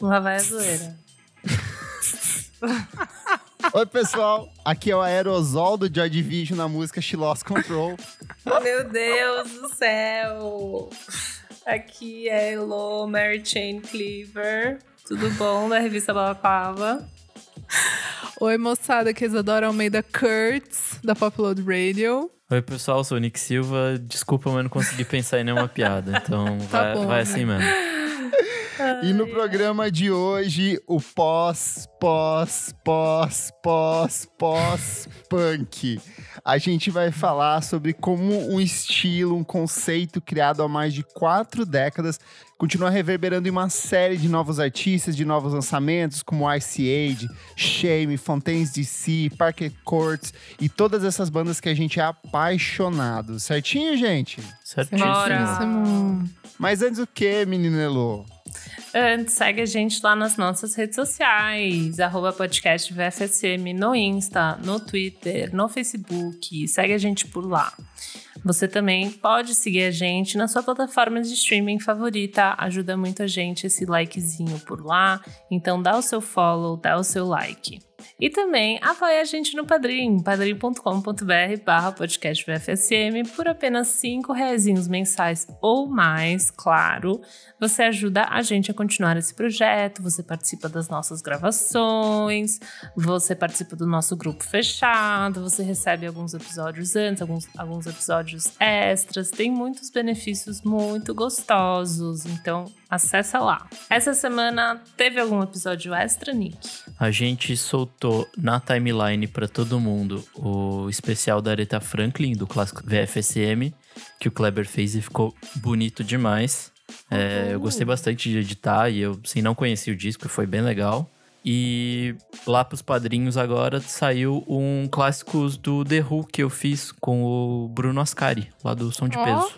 Lá vai a zoeira. Oi, pessoal. Aqui é o Aerosol do Joy Division na música She Lost Control. Meu Deus do céu. Aqui é Elo Mary Jane Cleaver. Tudo bom? Da revista Balaclava. Oi, moçada, aqui é Isadora Almeida Kurtz, da Popload Radio. Oi, pessoal, sou o Nick Silva. Desculpa, mas não consegui pensar em nenhuma piada. Então Tá vai, bom, vai né? assim mesmo. E no programa de hoje, o pós, pós, pós, pós, pós punk. A gente vai falar sobre como um estilo, um conceito criado há mais de quatro décadas continua reverberando em uma série de novos artistas, de novos lançamentos, como Ice Age, Shame, Fontaines DC, Parker Courts e todas essas bandas que a gente é apaixonado. Certinho, gente? Certíssimo. Mas antes o que, menino Elô? Antes, segue a gente lá nas nossas redes sociais, arroba podcast VFSM no Insta, no Twitter, no Facebook. Segue a gente por lá. Você também pode seguir a gente na sua plataforma de streaming favorita. Ajuda muito a gente esse likezinho por lá. Então dá o seu follow, dá o seu like. E também apoia a gente no Padrim, padrim.com.br barra podcast por apenas 5 reaisinhos mensais ou mais, claro. Você ajuda a gente a continuar esse projeto, você participa das nossas gravações, você participa do nosso grupo fechado, você recebe alguns episódios antes, alguns, alguns episódios extras, tem muitos benefícios muito gostosos, então acessa lá. Essa semana teve algum episódio extra, Nick? A gente soltou na timeline pra todo mundo o especial da Aretha Franklin, do clássico VFSM, que o Kleber fez e ficou bonito demais. É, eu gostei bastante de editar e eu assim, não conhecia o disco, foi bem legal. E lá pros padrinhos agora saiu um clássicos do The Who que eu fiz com o Bruno Ascari, lá do Som de Ó. Peso.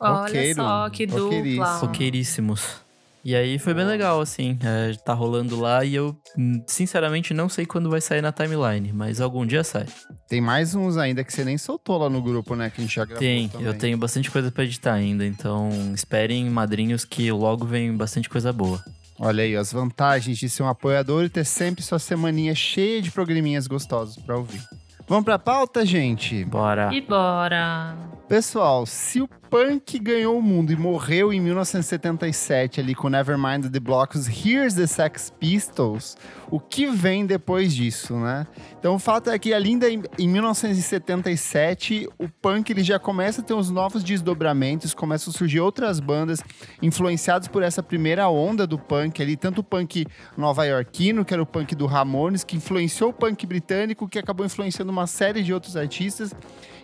Olha Roqueiro, só, que dupla. Roqueiríssimos. E aí foi bem legal, assim. é, tá rolando lá e eu, hum, sinceramente, não sei quando vai sair na timeline, mas algum dia sai. Tem mais uns ainda que você nem soltou lá no grupo, né? Que a gente já gravou Tem, também. eu tenho bastante coisa pra editar ainda, então esperem, madrinhos, que logo vem bastante coisa boa. Olha aí, as vantagens de ser um apoiador e ter sempre sua semaninha cheia de programinhas gostosos pra ouvir. Vamos pra pauta, gente? Bora! E bora! Pessoal, se o punk ganhou o mundo e morreu em 1977 ali com Nevermind the Blocks, Here's the Sex Pistols, o que vem depois disso, né? Então o fato é que ainda em 1977, o punk ele já começa a ter uns novos desdobramentos, começam a surgir outras bandas influenciadas por essa primeira onda do punk ali, tanto o punk nova-iorquino, que era o punk do Ramones, que influenciou o punk britânico, que acabou influenciando uma série de outros artistas.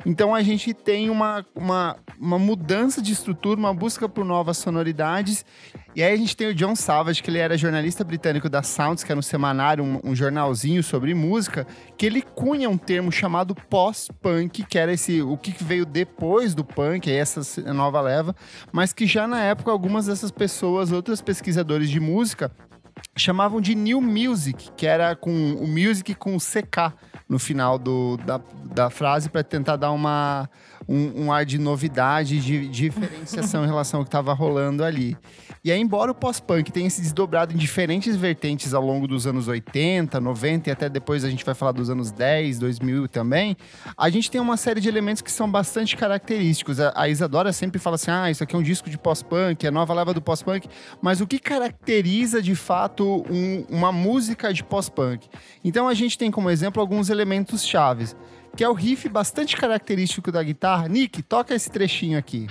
Então a gente tem uma, uma, uma mudança de estrutura, uma busca por novas sonoridades. E aí a gente tem o John Savage, que ele era jornalista britânico da Sounds, que era um semanário, um, um jornalzinho sobre música, que ele cunha um termo chamado pós-punk, que era esse o que veio depois do punk, essa nova leva, mas que já na época algumas dessas pessoas, outros pesquisadores de música, chamavam de New Music, que era com o music com CK no final do, da, da frase para tentar dar uma, um, um ar de novidade, de, diferenciação em relação ao que estava rolando ali. E aí, embora o pós-punk tenha se desdobrado em diferentes vertentes ao longo dos anos 80, 90 e até depois a gente vai falar dos anos 10, 2000 também, a gente tem uma série de elementos que são bastante característicos. A, a Isadora sempre fala assim: ah, isso aqui é um disco de pós-punk, é a nova leva do pós-punk. Mas o que caracteriza de fato um- uma música de pós-punk? Então a gente tem como exemplo alguns elementos chaves. Que é o riff bastante característico da guitarra. Nick, toca esse trechinho aqui.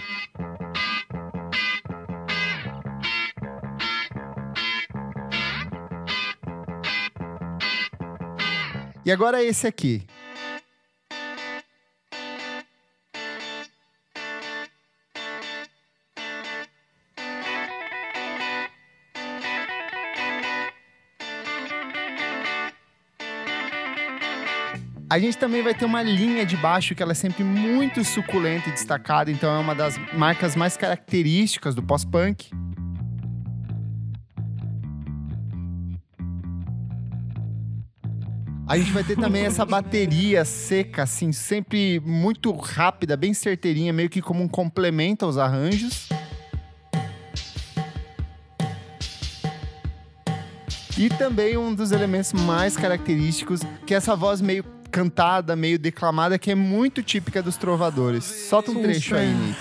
E agora esse aqui. A gente também vai ter uma linha de baixo que ela é sempre muito suculenta e destacada, então é uma das marcas mais características do pós-punk. A gente vai ter também essa bateria seca, assim, sempre muito rápida, bem certeirinha, meio que como um complemento aos arranjos. E também um dos elementos mais característicos, que é essa voz meio cantada, meio declamada, que é muito típica dos trovadores. Solta um trecho aí, Nick.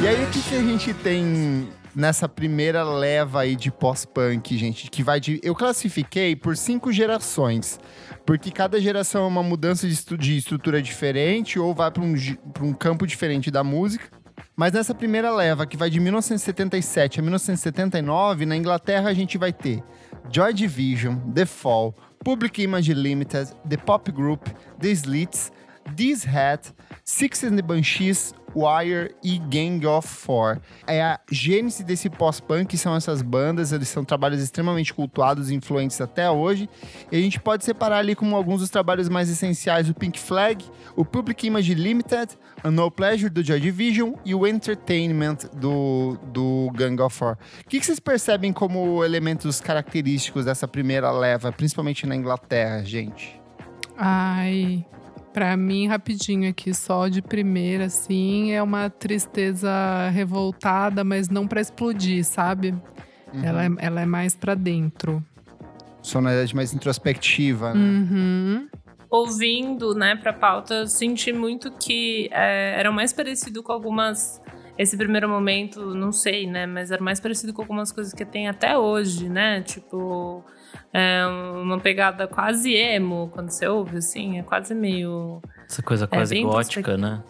E aí, o que, que a gente tem nessa primeira leva aí de pós-punk, gente? Que vai de. Eu classifiquei por cinco gerações. Porque cada geração é uma mudança de, estrutura diferente ou vai para um, um campo diferente da música. Mas nessa primeira leva, que vai de 1977 a 1979, na Inglaterra a gente vai ter Joy Division, The Fall, Public Image Limited, The Pop Group, The Slits, This Hat, Six and the Banshees, Wire e Gang of Four. É a gênese desse pós-punk, são essas bandas, eles são trabalhos extremamente cultuados e influentes até hoje. E a gente pode separar ali como alguns dos trabalhos mais essenciais o Pink Flag, o Public Image Limited, o No Pleasure do Joy Division e o Entertainment do, do Gang of Four. O que, que vocês percebem como elementos característicos dessa primeira leva, principalmente na Inglaterra, gente? Ai, Pra mim, rapidinho aqui, só de primeira, assim, é uma tristeza revoltada, mas não para explodir, sabe? Uhum. Ela, é, ela é mais para dentro. Sonoridade mais introspectiva, né? Uhum. Ouvindo, né, pra pauta, senti muito que é, era mais parecido com algumas esse primeiro momento, não sei, né? Mas era mais parecido com algumas coisas que tem até hoje, né? Tipo, é uma pegada quase emo, quando você ouve, assim, é quase meio. Essa coisa é, quase é, gótica, né?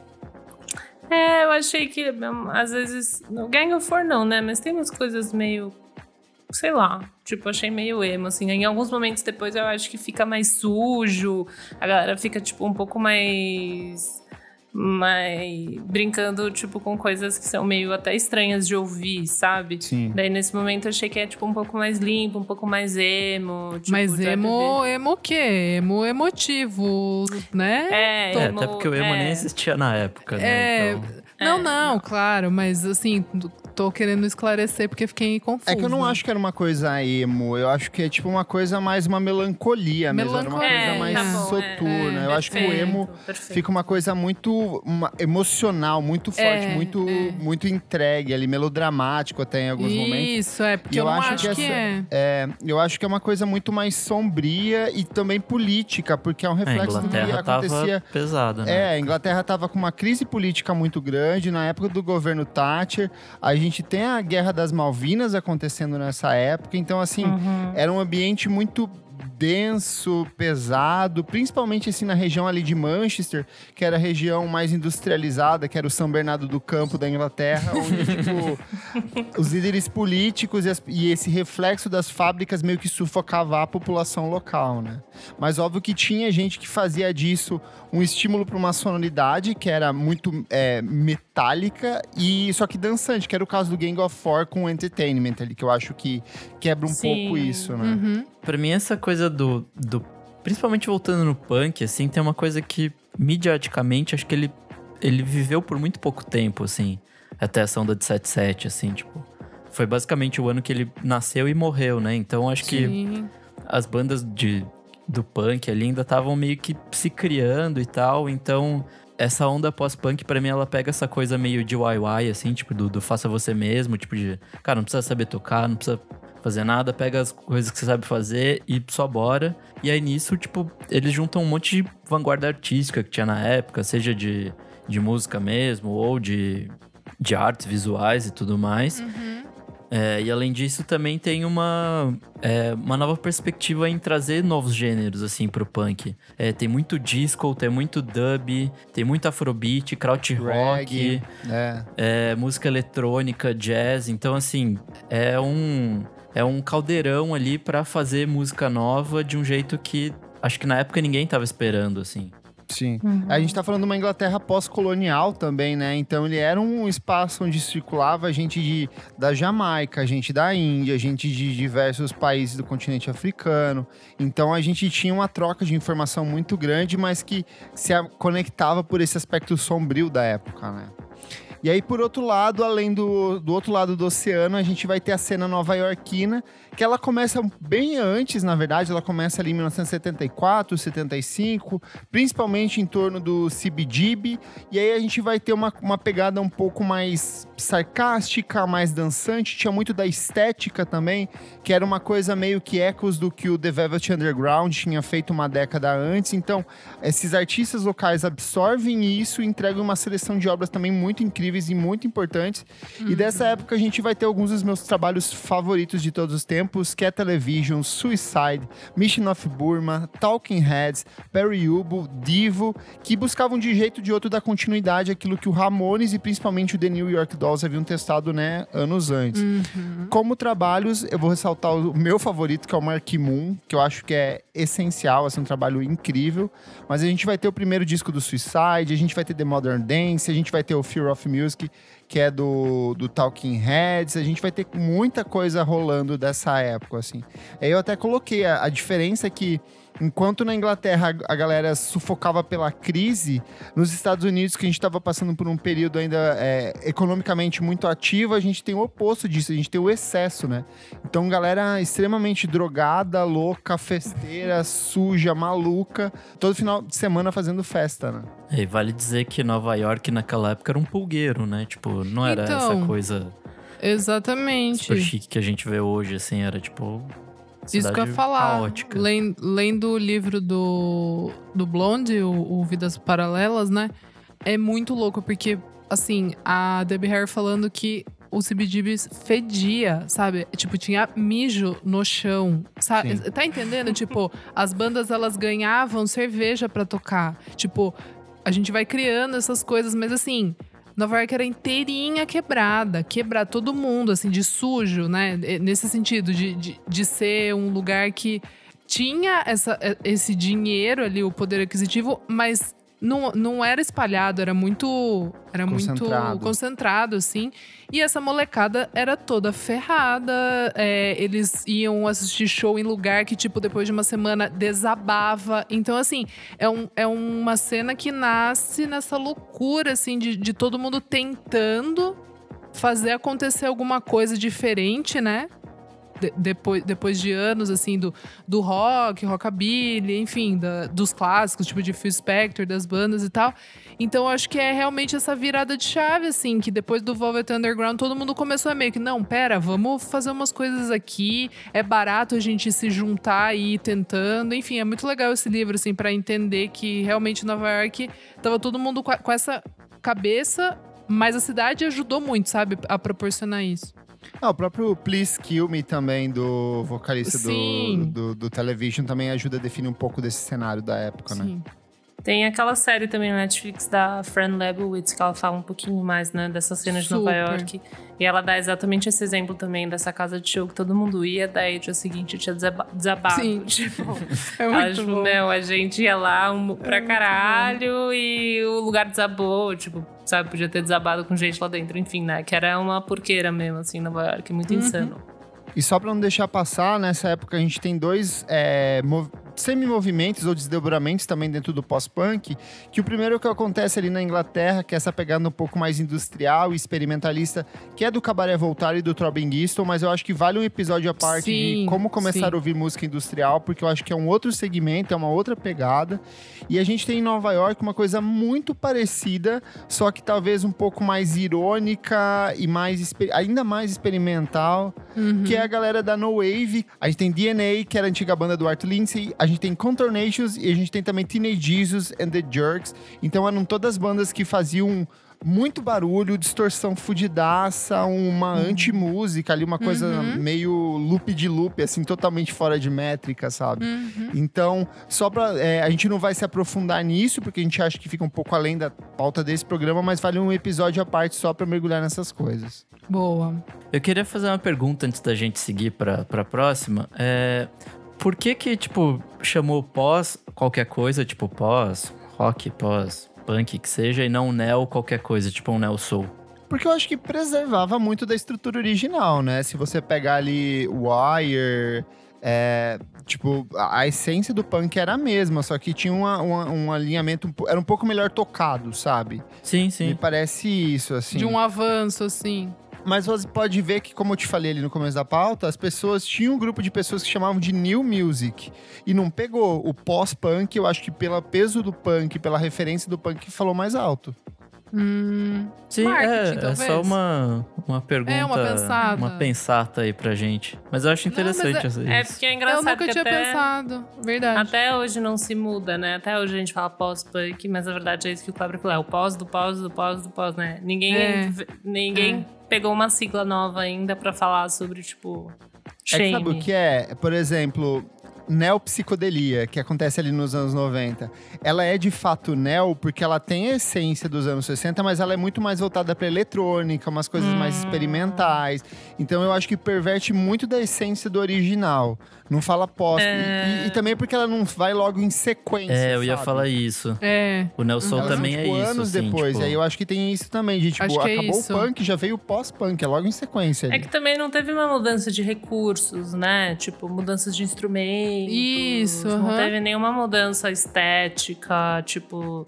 É, eu achei que às vezes. No Gang of Four não, né? Mas tem umas coisas meio. Sei lá, tipo, achei meio emo, assim. Em alguns momentos depois eu acho que fica mais sujo, a galera fica, tipo, um pouco mais mas brincando, tipo, com coisas que são meio até estranhas de ouvir, sabe? Sim. Daí nesse momento eu achei que é, tipo, um pouco mais limpo, um pouco mais emo. Tipo, mas emo, emo o quê? Emo emotivo, né? É, é emo, até porque o emo é. nem existia na época, né? É. Então... Não, não, claro, mas assim, tô querendo esclarecer porque fiquei confuso. É que eu não acho que era uma coisa emo, eu acho que é tipo uma coisa mais uma melancolia, melancolia. mesmo, era uma coisa é, mais tá bom, soturna. É, eu perfeito, acho que o emo perfeito. fica uma coisa muito uma, emocional, muito forte, é, muito é. muito entregue ali, melodramático até em alguns Isso, momentos. Isso, é, porque eu, eu acho, que, que essa, é. é. Eu acho que é uma coisa muito mais sombria e também política, porque é um reflexo do que acontecia. pesada, né? É, a Inglaterra tava com uma crise política muito grande na época do governo Thatcher. A gente gente tem a Guerra das Malvinas acontecendo nessa época, então assim, uhum. era um ambiente muito denso, pesado, principalmente assim na região ali de Manchester, que era a região mais industrializada, que era o São Bernardo do Campo da Inglaterra, onde tipo, os líderes políticos e, as, e, esse reflexo das fábricas meio que sufocava a população local, né? Mas óbvio que tinha gente que fazia disso um estímulo para uma sonoridade que era muito é, metálica e só que dançante, que era o caso do Gang of Four com o Entertainment ali, que eu acho que quebra um Sim. pouco isso, né? Uhum. Pra mim, essa coisa do, do. Principalmente voltando no punk, assim, tem uma coisa que, midiaticamente, acho que ele, ele viveu por muito pouco tempo, assim. Até a onda de 77, assim, tipo. Foi basicamente o ano que ele nasceu e morreu, né? Então acho Sim. que as bandas de, do punk ali ainda estavam meio que se criando e tal. Então, essa onda pós-punk, para mim, ela pega essa coisa meio DIY, assim, tipo, do, do faça você mesmo, tipo de, cara, não precisa saber tocar, não precisa fazer nada, pega as coisas que você sabe fazer e só bora. E aí nisso, tipo, eles juntam um monte de vanguarda artística que tinha na época, seja de, de música mesmo, ou de, de artes visuais e tudo mais. Uhum. É, e além disso, também tem uma, é, uma nova perspectiva em trazer novos gêneros, assim, pro punk. É, tem muito disco, tem muito dub, tem muito afrobeat, krautrock, é. é. música eletrônica, jazz. Então, assim, é um é um caldeirão ali para fazer música nova de um jeito que acho que na época ninguém tava esperando, assim. Sim. Uhum. A gente tá falando de uma Inglaterra pós-colonial também, né? Então ele era um espaço onde circulava gente de, da Jamaica, gente da Índia, gente de diversos países do continente africano. Então a gente tinha uma troca de informação muito grande, mas que se conectava por esse aspecto sombrio da época, né? E aí, por outro lado, além do, do outro lado do oceano, a gente vai ter a cena nova-iorquina, que ela começa bem antes, na verdade, ela começa ali em 1974, 75, principalmente em torno do CBGB, e aí a gente vai ter uma, uma pegada um pouco mais sarcástica, mais dançante, tinha muito da estética também, que era uma coisa meio que ecos do que o The Velvet Underground tinha feito uma década antes, então esses artistas locais absorvem isso e entregam uma seleção de obras também muito incríveis e muito importantes, uhum. e dessa época a gente vai ter alguns dos meus trabalhos favoritos de todos os tempos, que é Television, Suicide, Mission of Burma, Talking Heads, Perry Ubo, Divo, que buscavam de jeito ou de outro dar continuidade àquilo que o Ramones e principalmente o The New York Dolls haviam testado, né, anos antes. Uhum. Como trabalhos, eu vou ressaltar o meu favorito, que é o Mark Moon, que eu acho que é essencial, assim, um trabalho incrível. Mas a gente vai ter o primeiro disco do Suicide, a gente vai ter The Modern Dance, a gente vai ter o Fear of Music, que é do, do Talking Heads. A gente vai ter muita coisa rolando dessa época, assim. Eu até coloquei a, a diferença é que Enquanto na Inglaterra a galera sufocava pela crise, nos Estados Unidos, que a gente estava passando por um período ainda é, economicamente muito ativo, a gente tem o oposto disso, a gente tem o excesso, né? Então, galera extremamente drogada, louca, festeira, suja, maluca, todo final de semana fazendo festa, né? E vale dizer que Nova York naquela época era um pulgueiro, né? Tipo, não era então, essa coisa. Exatamente. Super chique que a gente vê hoje, assim, era tipo isso que eu ia falar. Lendo o livro do, do Blonde, o, o, Vidas Paralelas, né? É muito louco, porque, assim, a Debbie Harry falando que o CBGB fedia, sabe? Tipo, tinha mijo no chão, sabe? Sim. Tá entendendo? tipo, as bandas elas ganhavam cerveja para tocar. Tipo, a gente vai criando essas coisas, mas assim, Nova York era inteirinha quebrada, quebrar todo mundo, assim, de sujo, né? Nesse sentido, de, de, de ser um lugar que tinha essa, esse dinheiro ali, o poder aquisitivo, mas não, não era espalhado, era muito. Era concentrado. muito concentrado, assim. E essa molecada era toda ferrada. É, eles iam assistir show em lugar que, tipo, depois de uma semana desabava. Então, assim, é, um, é uma cena que nasce nessa loucura, assim, de, de todo mundo tentando fazer acontecer alguma coisa diferente, né? De, depois, depois de anos, assim, do, do rock, rockabilly, enfim, da, dos clássicos, tipo de Phil Spector, das bandas e tal. Então, acho que é realmente essa virada de chave, assim, que depois do Velvet Underground, todo mundo começou a meio que, não, pera, vamos fazer umas coisas aqui, é barato a gente se juntar e ir tentando. Enfim, é muito legal esse livro, assim, para entender que realmente Nova York tava todo mundo com, com essa cabeça, mas a cidade ajudou muito, sabe, a proporcionar isso. Ah, o próprio Please Kill Me também, do vocalista do, do, do, Television, também ajuda a definir um pouco desse cenário da época, né? Sim. né? Tem aquela série também na Netflix da Fran Lebowitz, que ela fala um pouquinho mais, né, dessa cena de Nova York. E ela dá exatamente esse exemplo também dessa casa de show que todo mundo ia, daí dia seguinte tinha desabado. Sim. Tipo, é muito ela, tipo, bom. Meu, a gente ia lá um, pra é caralho e o lugar desabou, tipo, sabe, podia ter desabado com gente lá dentro, enfim, né? Que era uma porqueira mesmo, assim, Nova York, muito uhum. insano. E só pra não deixar passar, nessa época a gente tem dois é, semi-movimentos ou desdobramentos também dentro do pós-punk, que o primeiro é que acontece ali na Inglaterra, que é essa pegada um pouco mais industrial e experimentalista, que é do Cabaré Voltar e do Throbbing Gistol, mas eu acho que vale um episódio à parte sim, de como começar sim. a ouvir música industrial, porque eu acho que é um outro segmento, é uma outra pegada. E a gente tem em Nova York uma coisa muito parecida, só que talvez um pouco mais irônica e mais ainda mais experimental, uhum. que é a galera da No Wave. A gente tem DNA, que era a antiga banda do Art Lindsay, a gente tem Contornations e a gente tem também Teenage Jesus and the Jerks. Então eram todas bandas que faziam muito barulho, distorção fudidaça, uma uhum. anti-música ali, uma coisa uhum. meio loop de loop, assim, totalmente fora de métrica, sabe? Uhum. Então, só pra. É, a gente não vai se aprofundar nisso, porque a gente acha que fica um pouco além da pauta desse programa, mas vale um episódio à parte só pra mergulhar nessas coisas. Boa. Eu queria fazer uma pergunta antes da gente seguir pra, pra próxima. É, por que que, tipo, chamou pós qualquer coisa, tipo pós rock, pós punk que seja, e não neo qualquer coisa, tipo um neo soul? Porque eu acho que preservava muito da estrutura original, né? Se você pegar ali Wire, é, tipo, a, a essência do punk era a mesma, só que tinha uma- uma- um alinhamento, um era um pouco melhor tocado, sabe? Sim, Me sim. parece isso, assim. De um avanço, assim. Mas você pode ver que, como eu te falei ali no começo da pauta, as pessoas tinham um grupo de pessoas que chamavam de new music. E não pegou. O pós-punk, eu acho que pelo peso do punk, pela referência do punk, falou mais alto. Hum, Sim, é, é só uma, uma pergunta. É, uma pensada. Uma pensata aí pra gente. Mas eu acho Não, interessante essa- É isso. porque é eu engraçado nunca que tinha até, pensado. Verdade. até hoje não se muda, né? Até hoje a gente fala pós-punk, mas na verdade é isso que o Kleber falou. É o pós do pós do pós do pós, né? Ninguém, É. ninguém pegou uma sigla nova ainda pra falar sobre, tipo, É shame. que sabe o que é? Por exemplo, neopsicodelia, que acontece ali nos anos 90. Ela é de fato neo porque ela tem a essência dos anos 60, mas ela é muito mais voltada para eletrônica, umas coisas mais Hum. experimentais. Então eu acho que perverte muito da essência do original. Não fala pós. E- É. E, e também porque ela não vai logo em sequência. É, eu ia sabe? falar isso. É. O Nelson Elas são, também tipo, é isso. anos assim, depois. tipo, E aí eu acho que tem isso também, de tipo, Acho que é acabou isso. o punk, já veio o pós-punk, é logo em sequência. É ali. que também não teve uma mudança de recursos, né? Tipo, mudanças de instrumentos. Isso, Não aham. teve nenhuma mudança estética, tipo,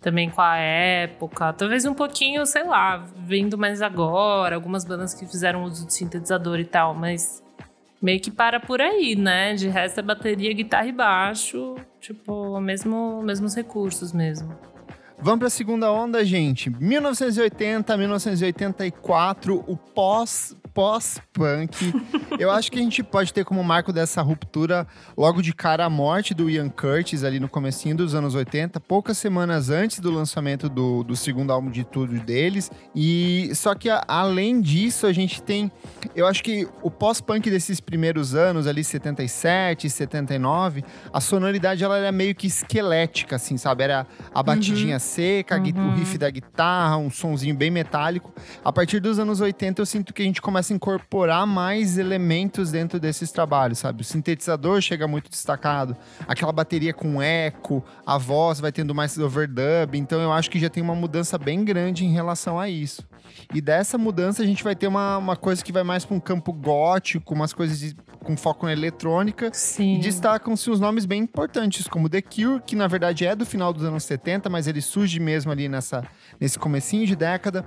também com a época. Talvez um pouquinho, sei lá, vindo mais agora, algumas bandas que fizeram uso de sintetizador e tal, mas meio que para por aí, né? De resto é bateria, guitarra e baixo, tipo, mesmo, mesmos recursos mesmo. Vamos pra segunda onda, gente. 1980, 1984, o pós pós-punk. Eu acho que a gente pode ter como marco dessa ruptura logo de cara a morte do Ian Curtis ali no comecinho dos anos 80, poucas semanas antes do lançamento do, do segundo álbum de tudo deles. E só que a- além disso, a gente tem, eu acho que o pós-punk desses primeiros anos ali 77, 79, a sonoridade ela era meio que esquelética assim, sabe? Era a batidinha seca, gui- o riff da guitarra, um sonzinho bem metálico. A partir dos anos 80, eu sinto que a gente começa a incorporar mais elementos dentro desses trabalhos, sabe? O sintetizador chega muito destacado, aquela bateria com eco, a voz vai tendo mais overdub, então eu acho que já tem uma mudança bem grande em relação a isso. E dessa mudança a gente vai ter uma, uma coisa que vai mais para um campo gótico, umas coisas de- com foco na eletrônica. Sim. E destacam-se os nomes bem importantes, como The Cure, que na verdade é do final dos anos 70, mas ele surge mesmo ali nessa, nesse comecinho de década.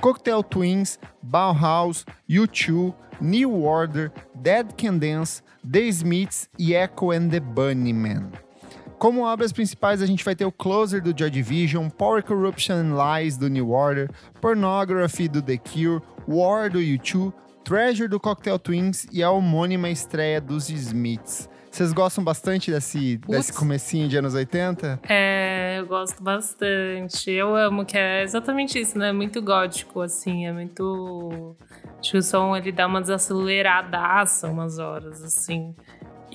Cocktail Twins, Bauhaus, U2, New Order, Dead Can Dance, The Smiths e Echo and the Bunnymen. Como obras principais, a gente vai ter o Closer do Joy Division, Power Corruption and Lies do New Order, Pornography do The Cure, War do U2, Treasure do Cocktail Twins e a homônima estreia dos Smiths. Vocês gostam bastante desse, desse comecinho de anos 80? É, eu gosto bastante. Eu amo que é exatamente isso, né? Muito gótico, assim, é muito. Acho que o som ele dá uma desaceleradaça umas horas, assim.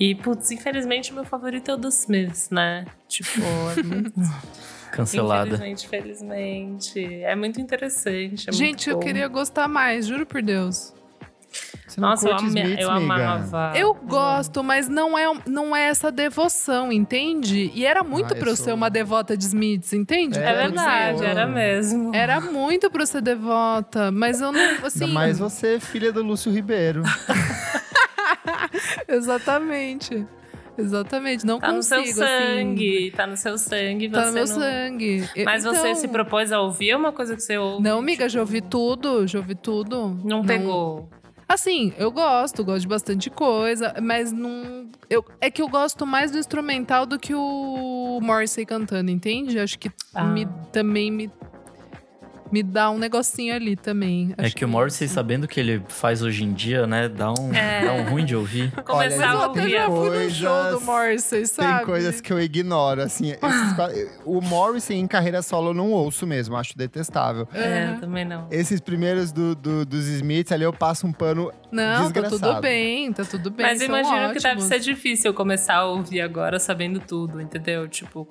E, putz, infelizmente, meu favorito é o dos Smiths, né? Tipo, é muito... Cancelada. Infelizmente, felizmente. É muito interessante. é Gente, muito eu queria gostar mais, juro por Deus. Você não Nossa, eu, Smiths, eu amava. Eu gosto, mas não é, não é essa devoção, entende? E era muito Ah, pra eu sou- ser uma devota de Smiths, entende? É É, verdade, era mesmo. Era muito pra eu ser devota, mas eu não, assim... Ainda mais você, filha do Lúcio Ribeiro. Exatamente. Exatamente, não Tá no seu consigo, assim. sangue, tá no seu sangue. Tá você no meu não... sangue. Mas você então- se propôs a ouvir é uma coisa que você ouve? Não, amiga, já ouvi tudo, já ouvi tudo. Não pegou. Assim, eu gosto, gosto de bastante coisa, mas não. Eu, é que eu gosto mais do instrumental do que o Morrissey cantando, entende? Acho que Ah. me, também me, me dá um negocinho ali também. É Acho que o Morrissey, isso. sabendo o que ele faz hoje em dia, né? Dá um, É. dá um ruim de ouvir. Começar a eu ouvir. já fui no coisas- show do Morrissey, sabe? Tem coisas que eu ignoro, assim. esses o Morrissey em carreira solo eu não ouço mesmo, acho detestável. É, Aham. também não. Esses primeiros do, do- dos Smiths ali eu passo um pano Não, tá tudo desgraçado. bem, tá tudo bem. Mas eu imagino que deve ótimos. ser difícil começar a ouvir agora sabendo tudo, entendeu? Tipo,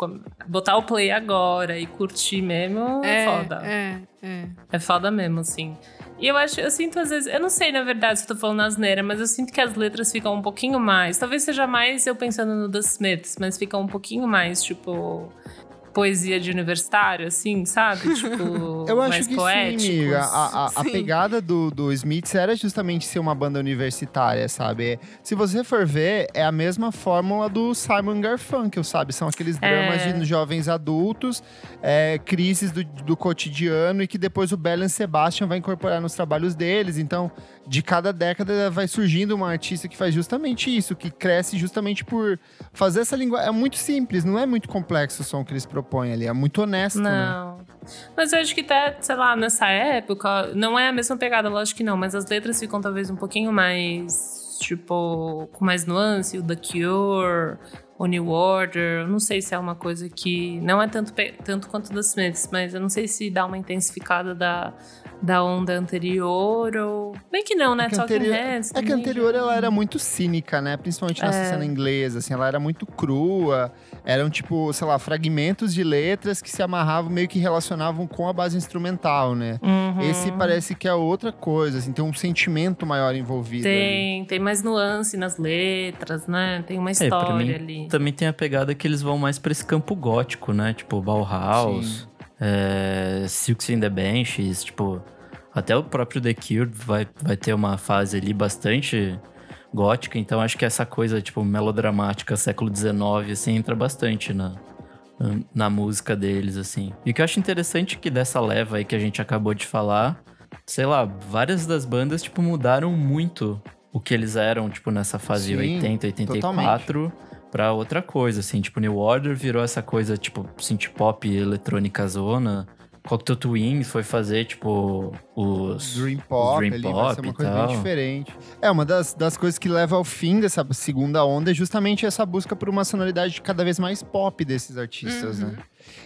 botar o play agora e curtir mesmo é, É, foda. é, é. Foda mesmo, assim. E eu acho, eu sinto às vezes, eu não sei na verdade se eu tô falando asneira, mas eu sinto que as letras ficam um pouquinho mais. Talvez seja mais eu pensando no The Smiths, mas fica um pouquinho mais, tipo. Poesia de universitário, assim, sabe? Tipo, Eu acho mais que poéticos. sim. A, a- a pegada do, do Smiths era justamente ser uma banda universitária, sabe? Se você for ver, é a mesma fórmula do Simon Garfunkel, sabe? São aqueles dramas É. de jovens adultos, é, crises do, do cotidiano e que depois o Bell e Sebastian vai incorporar nos trabalhos deles. Então, de cada década vai surgindo uma artista que faz justamente isso, que cresce justamente por fazer essa linguagem. É muito simples, não é muito complexo o som que eles propõem ali, é muito honesto, né? Não. Mas eu acho que até, sei lá, nessa época, não é a mesma pegada, lógico que não, mas as letras ficam talvez um pouquinho mais, tipo, com mais nuance, o The Cure, o New Order, eu não sei se é uma coisa que não é tanto, tanto quanto das Smiths, mas eu não sei se dá uma intensificada da, da onda anterior ou... Bem que não, né? É que, Talking anterior, Heads é que a anterior ela era muito cínica, né? Principalmente nessa É. cena inglesa, assim, ela era muito crua. Eram, tipo, sei lá, fragmentos de letras que se amarravam, meio que relacionavam com a base instrumental, né? Uhum. Esse parece que é outra coisa, assim, tem um sentimento maior envolvido. ali. Tem, tem mais nuance nas letras, né? Tem uma É, pra história mim ali. também tem a pegada que eles vão mais pra esse campo gótico, né? Tipo, Bauhaus, Sim. É, Silks in the Benches, tipo... Até o próprio The Cure vai, vai ter uma fase ali bastante gótica, então acho que essa coisa, tipo, melodramática, século XIX, assim, entra bastante na, na música deles, assim. E o que eu acho interessante é que dessa leva aí que a gente acabou de falar, sei lá, várias das bandas, tipo, mudaram muito o que eles eram, tipo, nessa fase Sim, 80, 84 pra outra coisa, assim. Tipo, New Order virou essa coisa, tipo, synth pop, eletrônica zona. Cocteau Twins foi fazer, tipo, os... Dream Pop Dream ali vai Pop ser uma coisa tal. bem diferente. É, uma das, das coisas que leva ao fim dessa segunda onda é justamente essa busca por uma sonoridade cada vez mais pop desses artistas, né?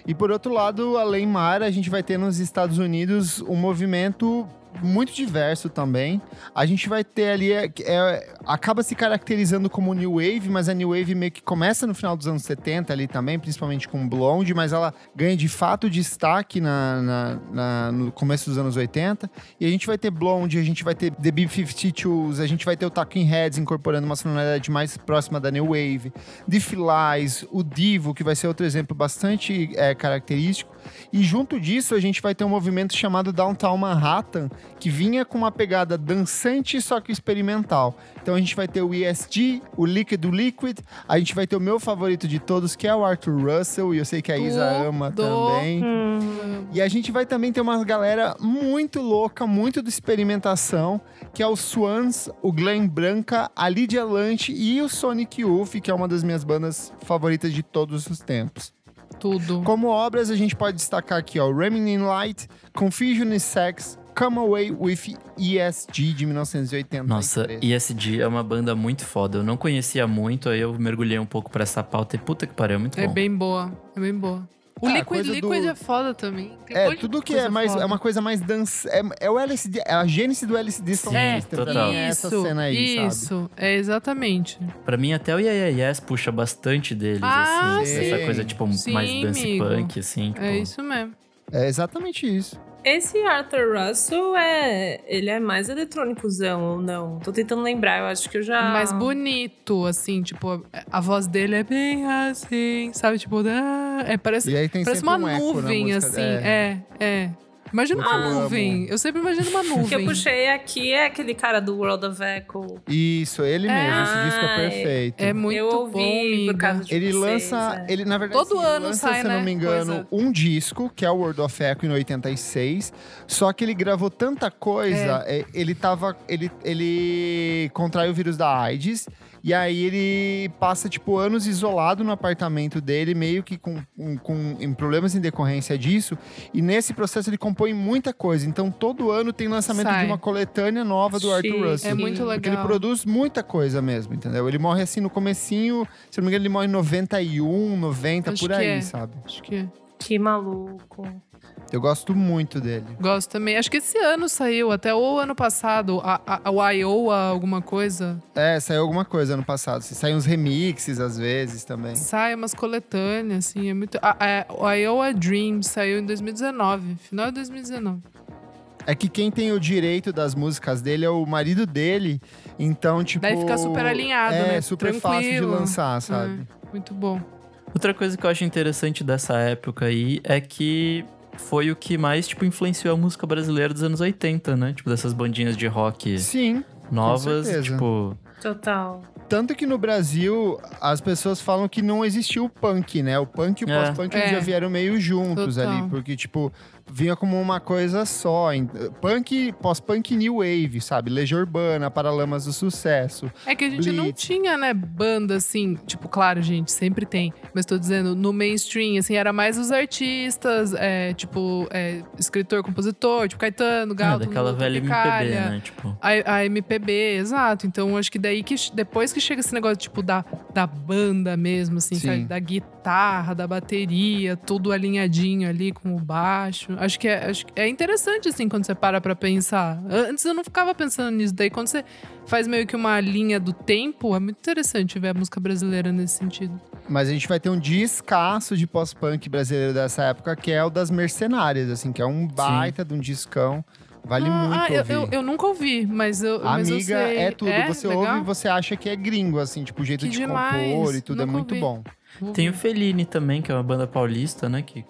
E por outro lado, além mar, a gente vai ter nos Estados Unidos um movimento muito diverso também. A gente vai ter ali, é, é, acaba se caracterizando como New Wave, mas a New Wave meio que começa no final dos anos 70 ali também, principalmente com Blonde, mas ela ganha de fato destaque na, na- na- no começo dos anos 80. E a gente vai ter Blonde, a gente vai ter The B-52s, a gente vai ter o Talking Heads incorporando uma sonoridade mais próxima da New Wave. The Flies, o Divo, que vai ser outro exemplo bastante é, característico. E junto disso, a gente vai ter um movimento chamado Downtown Manhattan, que vinha com uma pegada dançante, só que experimental. Então a gente vai ter o ESG, o Liquid do Liquid, a gente vai ter o meu favorito de todos, que é o Arthur Russell, e eu sei que a Isa ama Tudo. também. E a gente vai também ter uma galera muito louca, muito de experimentação, que é o Swans, o Glenn Branca, a Lydia Lunch e o Sonic Youth, que é uma das minhas bandas favoritas de todos os tempos. Tudo. Como obras, a gente pode destacar aqui, ó, in Light, Confusion in Sex, Come Away with ESG, de 1983. Nossa, ESG é uma banda muito foda. Eu não conhecia muito, aí eu mergulhei um pouco pra essa pauta e puta que pariu, é muito É bom. bem boa. É bem boa. O Ah, Liquid Liquid do- é foda também. Tem É, tudo que é mais foda. é uma coisa mais dança, é, é o LSD, é a gênese do LSD Sim, pra total. é essa Isso, cena aí, sabe? isso. É exatamente. Pra mim, até o Yeah, Yeah Yes puxa bastante deles, Ah, assim. sim. Essa coisa, tipo, Sim, mais dance amigo. punk, assim. Tipo, É isso mesmo. É exatamente isso. Esse Arthur Russell é. Ele é mais eletrônicozão ou não? Tô tentando lembrar, eu acho que eu já. Mais bonito, assim, tipo, a, voz dele é bem assim, sabe? Tipo, ah, é, parece, E aí tem parece uma um eco na nuvem, música, assim. é. É, é. Imagina uma amo. nuvem. Eu sempre imagino uma O que eu nuvem. puxei aqui é aquele cara do World of Echo. Isso, ele mesmo, esse disco é perfeito. É muito eu ouvi bom, por causa de Ele vocês, lança, é. ele na verdade Todo assim, ele ano lança, sai, se né, não me engano, coisa. um disco, que é o World of Echo em 86, só que ele gravou tanta coisa, é, ele tava ele ele contrai o vírus da AIDS e aí ele passa tipo anos isolado no apartamento dele, meio que com, com, com- em problemas em decorrência disso, e nesse processo ele compõe muita coisa. Então todo ano tem lançamento Sai. de uma coletânea nova do Chique. Arthur Russell. É muito Porque Porque ele legal. produz muita coisa mesmo, entendeu? Ele morre assim no comecinho, se não me engano, ele morre em 91, 90, Acho por aí, é. sabe? Acho que é. Que maluco. Eu gosto muito dele. Gosto também. Acho que esse ano saiu, até o ano passado, a, a, a Iowa, alguma coisa. É, saiu alguma coisa ano passado. Saem uns remixes às vezes também. Sai umas coletâneas, assim, é muito... A, a, o Iowa Dream saiu em 2019, final de 2019. É que quem tem o direito das músicas dele é o marido dele, então, tipo. Daí fica super alinhado, é, né? super fácil de Tranquilo. lançar, sabe? É, muito bom. Outra coisa que eu acho interessante dessa época aí é que foi o que mais, tipo, influenciou a música brasileira dos anos 80, né? Tipo, dessas bandinhas de rock Sim. novas, tipo... Total. Tanto que no Brasil, as pessoas falam que não existiu o punk, né? O punk e o É. pós-punk É. já vieram meio juntos Total. ali, porque, tipo, vinha como uma coisa só. em- Punk, pós-punk new wave, sabe? Legião Urbana, Paralamas do Sucesso. É que a gente não tinha, né, banda assim, tipo, claro, gente, sempre tem. Mas tô dizendo, no mainstream, assim, era mais os artistas, é, tipo, é, escritor, compositor, tipo Caetano, Ah, Galo, daquela velha MPB, né? Tipo... A, a MPB, exato. Então, acho que daí que depois que chega esse negócio, tipo, da, da banda mesmo, assim, Sim. sabe? Da guitarra, da bateria, tudo alinhadinho ali com o baixo. Acho que é, acho que é interessante, assim, quando você para pra pensar. Antes eu não ficava pensando nisso. Daí, quando você faz meio que uma linha do tempo, é muito interessante ver a música brasileira nesse sentido. Mas a gente vai ter um descasso de pós-punk brasileiro dessa época, que é o das Mercenárias, assim, que é um baita de um discão. Vale ah, muito ah, eu, ouvir. eu, eu nunca ouvi, mas eu, mas eu Amiga, sei. é tudo. você legal? ouve e você acha que é gringo, assim, tipo, o jeito Que de demais. compor e tudo é Nunca muito ouvi. bom. Tem o. Fellini também, que é uma banda paulista, né? Que...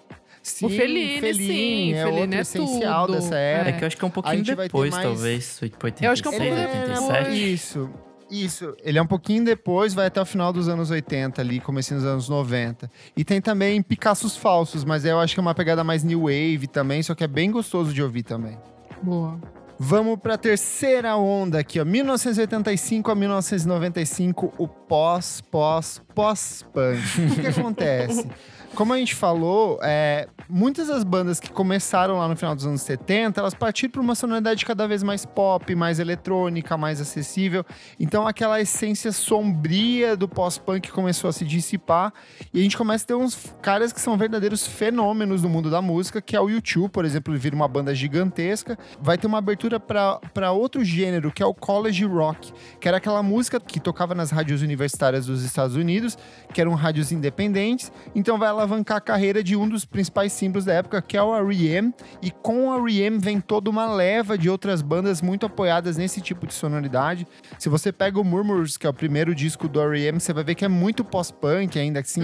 Sim, Fellini, sim, é Fellini outro é essencial tudo. dessa É. era. É que eu acho que é um pouquinho depois, mais- talvez. Tipo, 86, Eu acho que é um pouco Ele depois. 87. Isso. Isso, ele é um pouquinho depois, vai até o final dos anos 80 ali, comecinho dos anos 90. E tem também Picassos Falsos, mas eu acho que é uma pegada mais new wave também, só que é bem gostoso de ouvir também. Boa. Vamos para a terceira onda aqui, ó. 1985 a 1995, o pós, pós, pós-punk. o que, que acontece? Como a gente falou, é, muitas das bandas que começaram lá no final dos anos 70, elas partiram para uma sonoridade cada vez mais pop, mais eletrônica, mais acessível. Então aquela essência sombria do pós-punk começou a se dissipar e a gente começa a ter uns caras que são verdadeiros fenômenos no mundo da música, que é o YouTube, por exemplo, ele vira uma banda gigantesca. Vai ter uma abertura para outro gênero, que é o college rock, que era aquela música que tocava nas rádios universitárias dos Estados Unidos, que eram rádios independentes. Então vai alavancar a carreira de um dos principais símbolos da época, que é o R.E.M. E com o R.E.M. vem toda uma leva de outras bandas muito apoiadas nesse tipo de sonoridade. Se você pega o Murmurs, que é o primeiro disco do R.E.M., você vai ver que é muito pós-punk ainda, assim,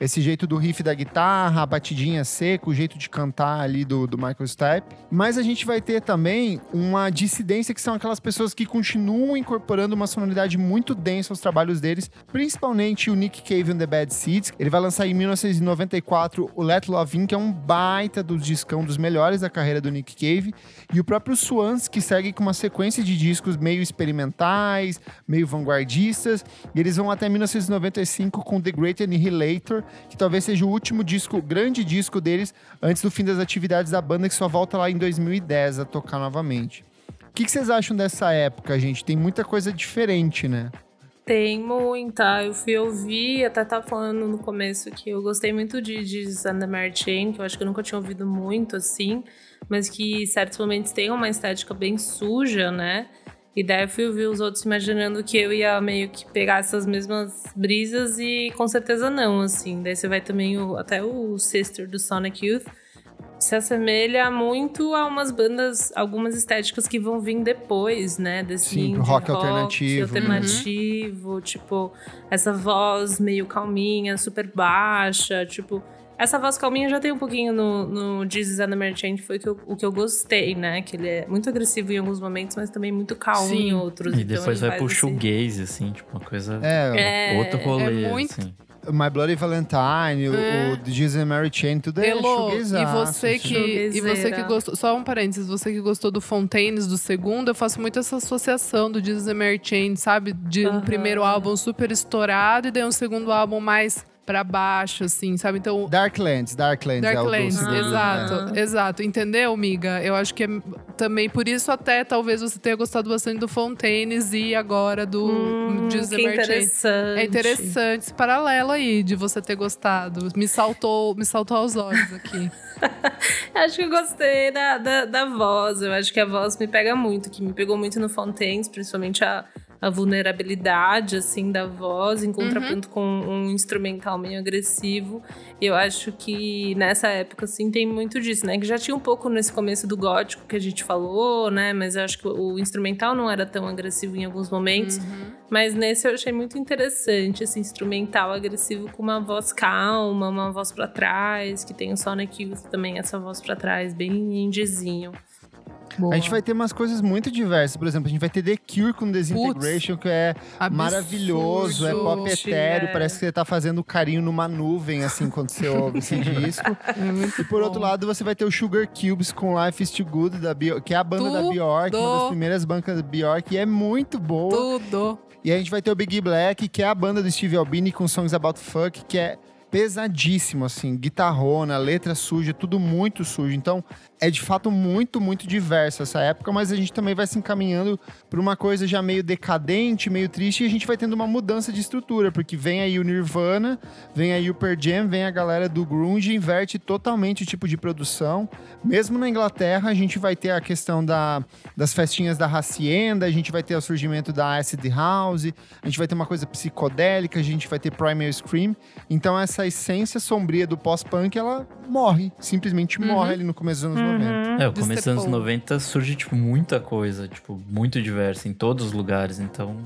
esse jeito do riff da guitarra, a batidinha seca, o jeito de cantar ali do, do Michael Stipe. Mas a gente vai ter também uma dissidência que são aquelas pessoas que continuam incorporando uma sonoridade muito densa aos trabalhos deles, principalmente o Nick Cave and the Bad Seeds. Ele vai lançar em 1994 o Let Love In, que é um baita do discão dos melhores da carreira do Nick Cave, e o próprio Swans, que segue com uma sequência de discos meio experimentais, meio vanguardistas, e eles vão até 1995 com The Great Annihilator, que talvez seja o último disco, grande disco deles, antes do fim das atividades da banda, que só volta lá em 2010 a tocar novamente. O que, que vocês acham dessa época, gente? Tem muita coisa diferente, né? Tem muita. Eu fui ouvir, até tava falando no começo que eu gostei muito de the Mary Chain, que eu acho que eu nunca tinha ouvido muito assim, mas que certos momentos tem uma estética bem suja, né? E daí eu fui ouvir os outros imaginando que eu ia meio que pegar essas mesmas brisas e com certeza não, assim. Daí você vai também, o, até o Sister do Sonic Youth, se assemelha muito a umas bandas, algumas estéticas que vão vir depois, né? Desse Sim, indie rock alternativo, alternativo, tipo, essa voz meio calminha, super baixa, tipo... Essa voz calminha já tem um pouquinho no, no Jesus and the que foi que eu- o que eu gostei, né? Que ele é muito agressivo em alguns momentos, mas também muito calmo Sim. em outros. E então depois vai pro esse- shoegaze, assim, tipo, uma coisa... É, É, Outro rolê, é muito- assim. My Bloody Valentine, o- É. o The Jesus and Mary Chain, tudo é Elô, e você que e você que gostou, só um parênteses, você que gostou do Fontaines do segundo, eu faço muito essa associação do Jesus and Mary Chain, sabe? De um Aham. primeiro álbum super estourado e daí um segundo álbum mais pra baixo assim, sabe? Então Darklands, Darklands, é o Darklands, do segundo, exato, né? exato. Entendeu, miga? Eu acho que é também por isso até talvez você tenha gostado bastante do Fontaines e agora do Hum, que interessante. É interessante esse paralelo aí de você ter gostado. Me saltou, me saltou aos olhos aqui. Acho que eu gostei da, da, da voz. Eu acho que a voz me pega muito, que me pegou muito no Fontaines, principalmente a, a vulnerabilidade, assim, da voz, em contraponto uhum. com um instrumental meio agressivo. Eu acho que nessa época, assim, tem muito disso, né? Que já tinha um pouco nesse começo do gótico que a gente falou, né? Mas eu acho que o instrumental não era tão agressivo em alguns momentos. Uhum. Mas nesse eu achei muito interessante esse instrumental agressivo com uma voz calma, uma voz para trás, que tem o Sonic Youth também, essa voz para trás, bem indizinho. Boa. A gente vai ter umas coisas muito diversas. Por exemplo, a gente vai ter The Cure com Desintegration, Putz, que é absurdo, maravilhoso, é pop etéreo. É. Parece que você tá fazendo carinho numa nuvem, assim, quando você ouve esse disco. É e por bom. outro lado, você vai ter o Sugar Cubes com Life is Too Good, da Bjork, que é a banda Tudo. da Bjork, uma das primeiras bancas da Bjork, e é muito boa. Tudo. E a gente vai ter o Big Black, que é a banda do Steve Albini com Songs About Fuck, que é pesadíssimo, assim, guitarrona, letra suja, tudo muito sujo. Então, é de fato muito, muito diverso essa época, mas a gente também vai se encaminhando para uma coisa já meio decadente, meio triste, e a gente vai tendo uma mudança de estrutura, porque vem aí o Nirvana, vem aí o Pearl Jam, vem a galera do grunge, inverte totalmente o tipo de produção. Mesmo na Inglaterra, a gente vai ter a questão da, das festinhas da Hacienda, a gente vai ter o surgimento da acid house, a gente vai ter uma coisa psicodélica, a gente vai ter primal scream. Então essa essência sombria do pós-punk, ela morre, simplesmente uhum. morre ali no começo dos anos uhum. 90. É, o começo dos anos 90 surge, tipo, muita coisa, tipo, muito diversa em todos os lugares, então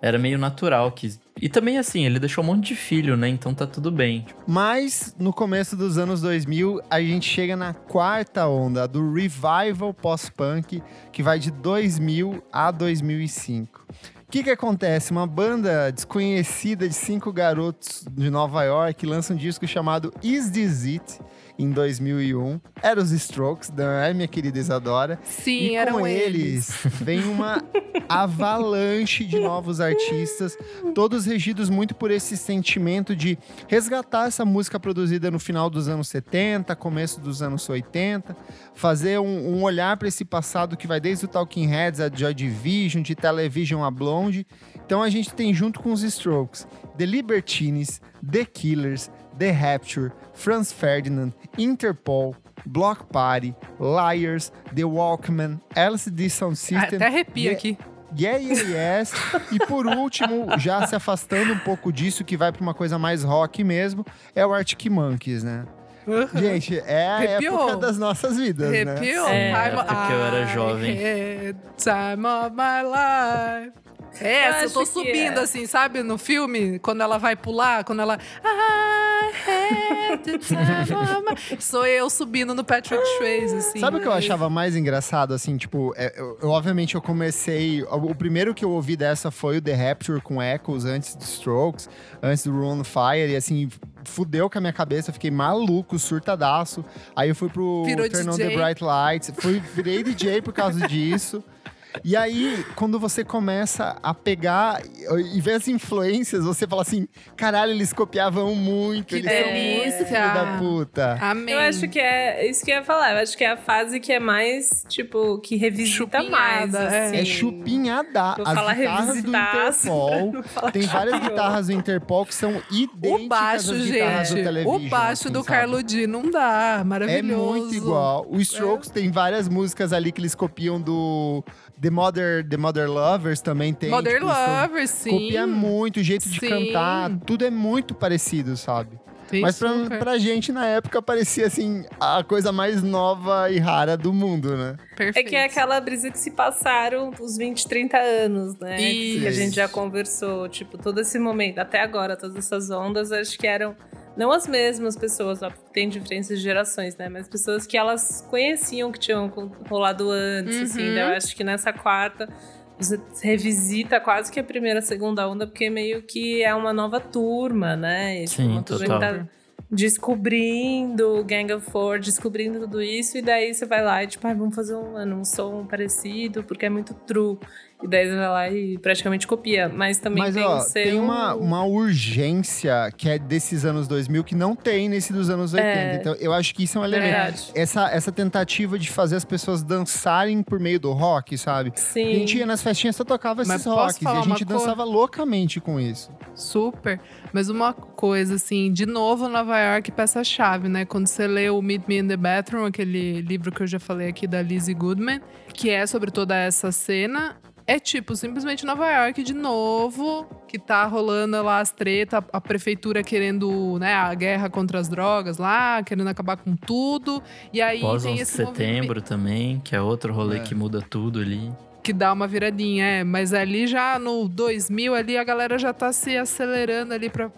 era meio natural que. E também assim, ele deixou um monte de filho, né? Então tá tudo bem. Mas no começo dos anos 2000, a gente chega na quarta onda do revival pós-punk, que vai de 2000 a 2005. O que, que acontece? Uma banda desconhecida de cinco garotos de Nova York lança um disco chamado Is This It? Em 2001. Era os Strokes, não é, minha querida Isadora? Sim, e eram com eles. vem uma avalanche de novos artistas, todos regidos muito por esse sentimento de resgatar essa música produzida no final dos anos 70, começo dos anos 80, fazer um, um olhar para esse passado que vai desde o Talking Heads a Joy Division, de Television a Blonde. Então a gente tem junto com os Strokes, The Libertines, The Killers, The Rapture, Franz Ferdinand, Interpol, Block Party, Liars, The Walkman, LCD Sound System. Até arrepia aqui. Yeah, yeah, yes. e por último, já se afastando um pouco disso, que vai para uma coisa mais rock mesmo, é o Arctic Monkeys, né? Gente, é a Arrepiou. época das nossas vidas, Arrepiou. né? É, porque eu era jovem. Time of my life. É, essa, eu, eu tô subindo, é. assim, sabe? No filme, quando ela vai pular, quando ela. Sou eu subindo no Patrick Swayze, assim. Sabe o que eu achava mais engraçado, assim? Tipo, é, eu, eu, obviamente eu comecei. O, o primeiro que eu ouvi dessa foi o The Rapture com Echoes antes do Strokes, antes do Run Fire, e assim, fudeu com a minha cabeça, fiquei maluco, surtadaço. Aí eu fui pro Virou Turn DJ. on the Bright Lights, fui, virei DJ por causa disso. E aí, quando você começa a pegar e ver as influências, você fala assim: caralho, eles copiavam muito, eles delícia. muito filho da puta. Amém. Eu acho que é isso que eu ia falar. Eu acho que é a fase que é mais, tipo, que revisita mais. Assim. É chupinhada. Vou as falar guitarras do Interpol. Tem várias guitarras do Interpol que são idênticas o baixo, às guitarras gente, do Television. O baixo assim, do sabe? Carlo D não dá. Maravilhoso. É muito igual. O Strokes é. tem várias músicas ali que eles copiam do The Mother, The Mother Lovers também tem. Mother tipo, Lovers, sim. Copia muito, o jeito de sim. cantar, tudo é muito parecido, sabe? Sim, Mas pra, super. pra gente, na época, parecia assim, a coisa mais nova e rara do mundo, né? Perfeito. É que é aquela brisa que se passaram os 20, 30 anos, né? Isso. Que a gente já conversou. Tipo, todo esse momento, até agora, todas essas ondas, acho que eram não as mesmas pessoas, ó, tem diferenças de gerações, né? Mas pessoas que elas conheciam que tinham rolado antes, Uhum. assim. Então, eu acho que nessa quarta você revisita quase que a primeira, segunda onda, porque meio que é uma nova turma, né? E, tipo, Sim, que total. tá descobrindo Gang of Four, descobrindo tudo isso, e daí você vai lá e tipo, ah, vamos fazer um, um som parecido, porque é muito true. E daí você vai lá e praticamente copia. Mas também Mas, tem ó, o seu... tem uma, uma urgência que é desses anos 2000 que não tem nesse dos anos 80. É. Então, eu acho que isso é um elemento. Verdade. Essa, essa tentativa de fazer as pessoas dançarem por meio do rock, sabe? Sim. A gente ia nas festinhas só tocava Mas esses rocks. E a gente dançava loucamente com isso. Super. Mas uma coisa, assim, de novo, Nova York, peça-chave, né? Quando você lê o Meet Me in the Bathroom, aquele livro que eu já falei aqui da Lizzie Goodman, que é sobre toda essa cena, é tipo simplesmente Nova York de novo, que tá rolando lá as tretas, a, prefeitura querendo, né, a guerra contra as drogas lá, querendo acabar com tudo. E aí Pós tem 11 de esse setembro movimento também, que é outro rolê É. que muda tudo ali. que dá uma viradinha, é, mas ali já no 2000 ali a galera já tá se acelerando ali pra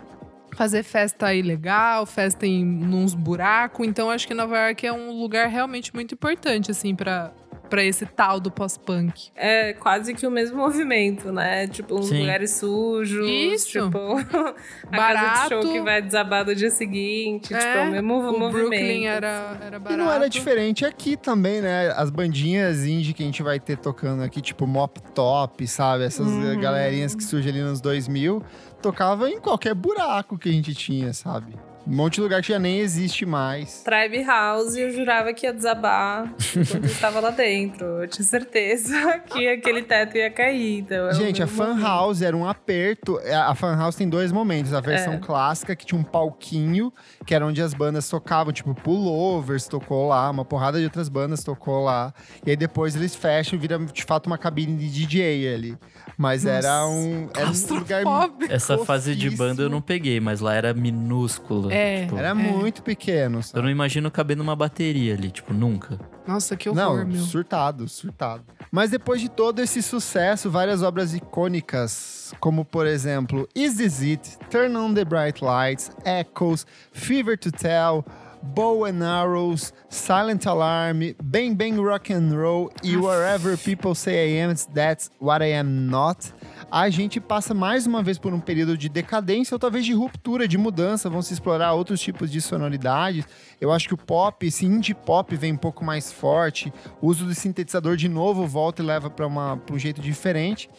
fazer festa ilegal, festa em uns buracos, então acho que Nova York é um lugar realmente muito importante assim pra para esse tal do pós-punk. É quase que o mesmo movimento, né? Tipo, uns Sim. lugares sujos. Isso. Tipo, a casa Barato. de show que vai desabar no dia seguinte. É, tipo, é o mesmo O movimento. Brooklyn era era E barato. não era diferente aqui também, né? As bandinhas indie que a gente vai ter tocando aqui, tipo Mop Top, sabe? Essas Uhum. galerinhas que surgem ali nos 2000, tocava em qualquer buraco que a gente tinha, sabe? Um monte de lugar que já nem existe mais. Tribe House, eu jurava que ia desabar quando eu estava lá dentro. Eu tinha certeza que aquele teto ia cair. Então Gente, a Fan. House era um aperto. É, A Fan House tem dois momentos. A versão É. clássica, que tinha um palquinho, que era onde as bandas tocavam, tipo Pullovers tocou lá, uma porrada de outras bandas tocou lá. E aí depois eles fecham e vira de fato uma cabine de DJ ali. Mas era um. Era um lugar. Essa fase de banda eu não peguei, mas lá era minúsculo. É. Tipo, Era muito pequeno. Eu sabe? não imagino caber numa bateria ali, tipo, nunca. Nossa, que horror, Não, meu. surtado, surtado. Mas depois de todo esse sucesso, várias obras icônicas, como por exemplo Is This It, Turn on the Bright Lights, Echoes, Fever to Tell, Bow and Arrows, Silent Alarm, Bang Bang Rock and Roll e Wherever People Say I Am, That's What I Am Not. A gente passa mais uma vez por um período de decadência ou talvez de ruptura, de mudança. Vão se explorar outros tipos de sonoridades. Eu acho que o pop, esse indie pop vem um pouco mais forte. O uso do sintetizador de novo volta e leva para um jeito diferente.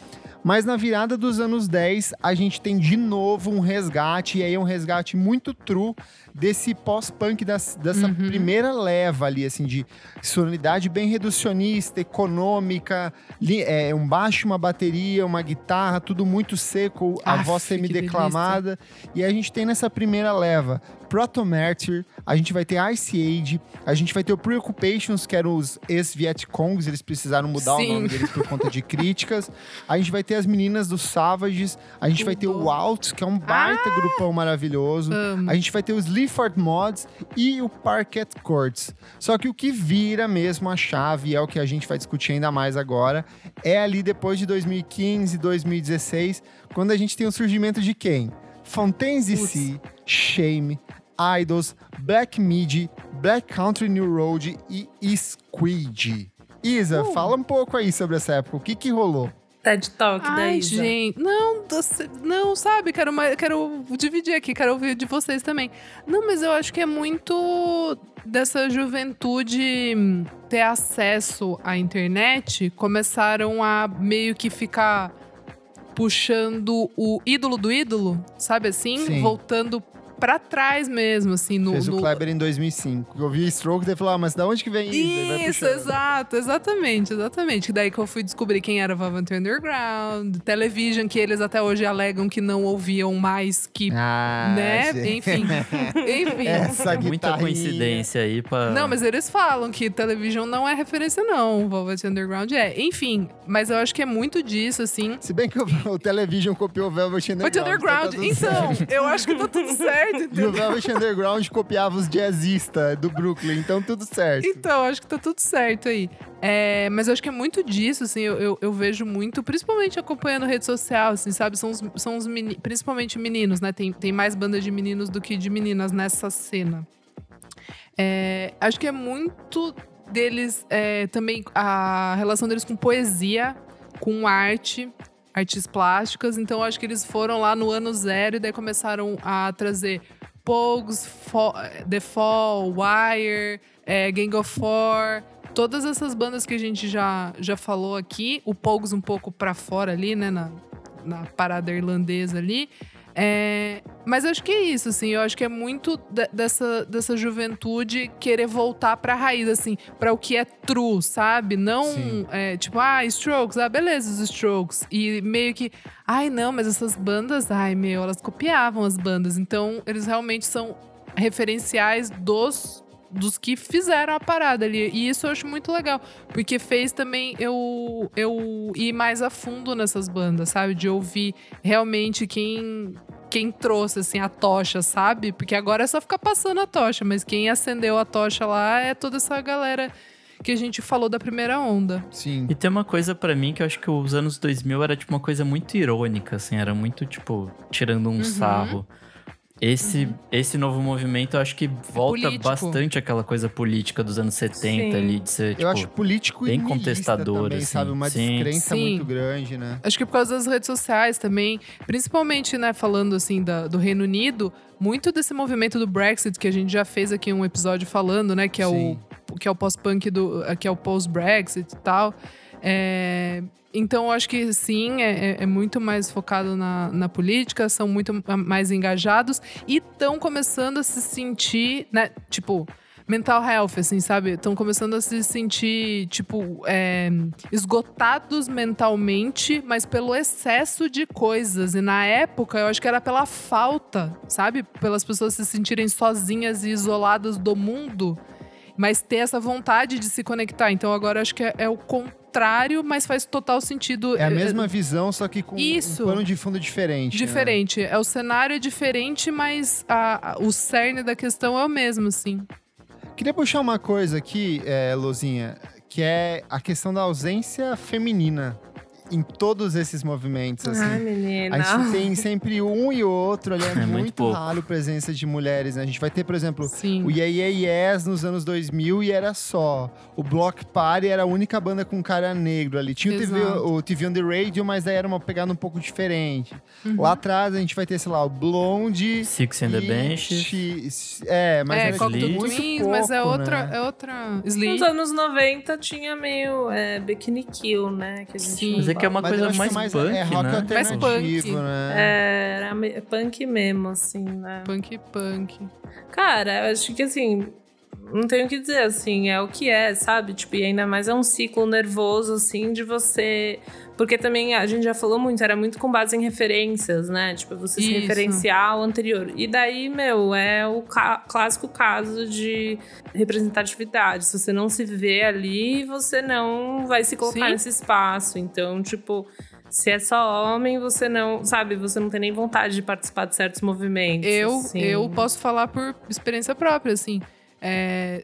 Mas na virada dos anos 10, a gente tem de novo um resgate, e aí é um resgate muito true desse pós-punk, dessa Uhum. primeira leva ali, assim, de sonoridade bem reducionista, econômica, é, um baixo, uma bateria, uma guitarra, tudo muito seco, a Aff, voz semi-declamada. E a gente tem nessa primeira leva Proto Martyr, a gente vai ter Ice Age, a gente vai ter o Preoccupations, que eram os ex-Vietcongs, eles precisaram mudar Sim. o nome deles por conta de críticas. A gente vai ter as meninas dos Savages, a gente vai ter o Tudo. Waltz, que é um baita grupão maravilhoso. A gente vai ter os Leaford Mods e o Parquet Courts. Só que o que vira mesmo a chave, é o que a gente vai discutir ainda mais agora, é ali depois de 2015, 2016, quando a gente tem o surgimento de quem? Fontaines DC, Shame, Idols, Black Midi, Black Country New Road e Squid. Isa, Uh. fala um pouco aí sobre essa época. O que que rolou? TED Talk da Ai, Isa. gente, não, doce- não, sabe, quero, mais, quero dividir aqui, quero ouvir de vocês também. Não, mas eu acho que é muito dessa juventude ter acesso à internet, começaram a meio que ficar puxando o ídolo do ídolo, sabe assim? Sim. Voltando pra trás mesmo, assim, no... Fez o no- Kleber em 2005. Eu vi Stroke e falou, ah, mas da onde que vem isso? Isso, exato, exatamente, exatamente. Que Daí que eu fui descobrir quem era Velvet Underground, Television, que eles até hoje alegam que não ouviam mais que. Ah, né? gente. Enfim. Enfim. Essa É muita coincidência aí pra. Não, mas eles falam que Television não é referência, não. Velvet Underground é. Enfim, mas eu acho que é muito disso, assim. Se bem que o, o Television copiou o Velvet Underground. Velvet Underground. tá certo. Então, eu acho que tá tudo certo, E o entendeu? Velvet Underground copiava os jazzistas do Brooklyn, então tudo certo. Então, acho que tá tudo certo aí. É, mas eu acho que é muito disso, assim, eu, eu, eu vejo muito, principalmente acompanhando rede social, assim, sabe? São os, são os meni- principalmente meninos, né? Tem, tem mais bandas de meninos do que de meninas nessa cena. É, acho que é muito deles é, também a relação deles com poesia, com arte, artes plásticas. Então acho que eles foram lá no ano zero e daí começaram a trazer Pogues, The Fall, Wire, é, Gang of Four. Todas essas bandas que a gente já, já falou aqui, o Pogues um pouco pra fora ali, né, na, na parada irlandesa ali. É, mas acho que é isso, assim. Eu acho que é muito de- dessa, dessa juventude querer voltar pra raiz, assim, pra o que é true, sabe? Não, é, tipo, ah, Strokes, ah, beleza, os Strokes. E meio que, ai, não, mas essas bandas, ai, meu, elas copiavam as bandas. Então, eles realmente são referenciais dos dos que fizeram a parada ali. E isso eu acho muito legal, porque fez também eu, eu ir mais a fundo nessas bandas, sabe? De ouvir realmente quem quem trouxe assim a tocha, sabe? Porque agora é só ficar passando a tocha, mas quem acendeu a tocha lá é toda essa galera que a gente falou da primeira onda. Sim. E tem uma coisa pra mim que eu acho que os anos 2000 era tipo uma coisa muito irônica, assim, era muito tipo tirando um Uhum. sarro. Esse, esse novo movimento eu acho que volta político. bastante àquela coisa política dos anos 70 Sim. ali, de ser, tipo, Eu acho político bem e contestador, também, assim. sabe? Uma Sim. descrença Sim. muito grande, né? Acho que por causa das redes sociais também, principalmente, né, falando assim da- do Reino Unido, muito desse movimento do Brexit que a gente já fez aqui um episódio falando, né, que é Sim. o que é o pós-punk do, que é o post-Brexit e tal. É, então, eu acho que sim, é, é- é muito mais focado na, na política, são muito mais engajados e estão começando a se sentir, né, tipo, mental health, assim, sabe? Estão começando a se sentir, tipo, é, esgotados mentalmente, mas pelo excesso de coisas. E na época, eu acho que era pela falta, sabe? Pelas pessoas se sentirem sozinhas e isoladas do mundo, mas ter essa vontade de se conectar. Então agora acho que é, é o contrário, mas faz total sentido. É a mesma visão, só que com Isso. um pano de fundo diferente. né? Diferente. É o cenário é diferente, mas a- a- o cerne da questão é o mesmo, assim. Queria puxar uma coisa aqui, é, Luzinha, que é a questão da ausência feminina em todos esses movimentos. Assim. Ai, menina. A gente tem sempre um e outro ali, é, muito muito, pouco. raro a presença de mulheres, né? A gente vai ter, por exemplo, Sim. o Yeah Yeah Yes nos anos 2000 e era só. O Block Party era a única banda com cara negro ali. Tinha o TV, o TV on the Radio, mas daí era uma pegada um pouco diferente. Uhum. Lá atrás a gente vai ter, sei lá, o Blonde... Six and the Benches. X- É, mas é, era Cocteau Sleep. muito Twins, mas é pouco, outra, né? é outra. Nos anos 90 tinha meio é, Bikini Kill, né? Que a gente Sim. Mas é que é uma coisa acho que mais é punk, é rock né? Mais punk. né? É, era punk mesmo, assim, né? Punk punk. Cara, eu acho que assim, não tenho o que dizer, assim, é o que é, sabe? Tipo, e ainda mais é um ciclo nervoso, assim, de você. Porque também a gente já falou muito, era muito com base em referências, né? Tipo, você se Isso. referenciar ao anterior. E daí, meu, é o clássico caso de representatividade. Se você não se vê ali, você não vai se colocar Sim. nesse espaço. Então, tipo. Se é só homem, você não, sabe, você não tem nem vontade de participar de certos movimentos. Eu, assim. eu posso falar por experiência própria, assim. É,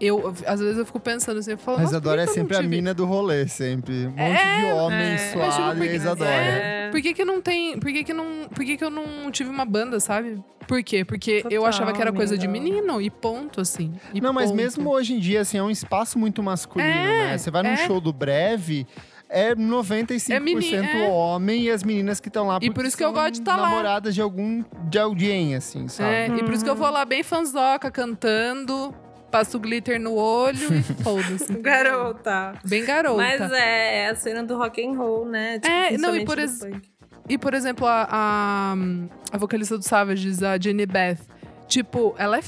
eu, às vezes eu fico pensando assim, eu falo, A "Nossa, por Isadora que é eu sempre a tive- mina do rolê, sempre. Um monte É, de homem é. Mas, tipo, e a que- Isadora. É. Por que que não tem, por que que não, por que que eu não tive uma banda, sabe? Por quê? Porque eu Total, achava que era coisa de menino e ponto, assim. E Não, mas ponto. mesmo hoje em dia, assim, é um espaço muito masculino, É, né? Você vai num é. show do Breve, é 95% É meni- é. homem e as meninas que estão lá E por porque isso que eu gosto de tá lá. namoradas de algum de alguém, assim, sabe? É, e por isso que eu vou lá bem fanzoca, cantando, passo glitter no olho e foda-se. Garota. Bem garota. Mas é, é a cena do rock and roll, né? Tipo, É, não, e por ex-. E, por exemplo, a, a, a vocalista do Savages, a Jenny Beth, tipo, ela é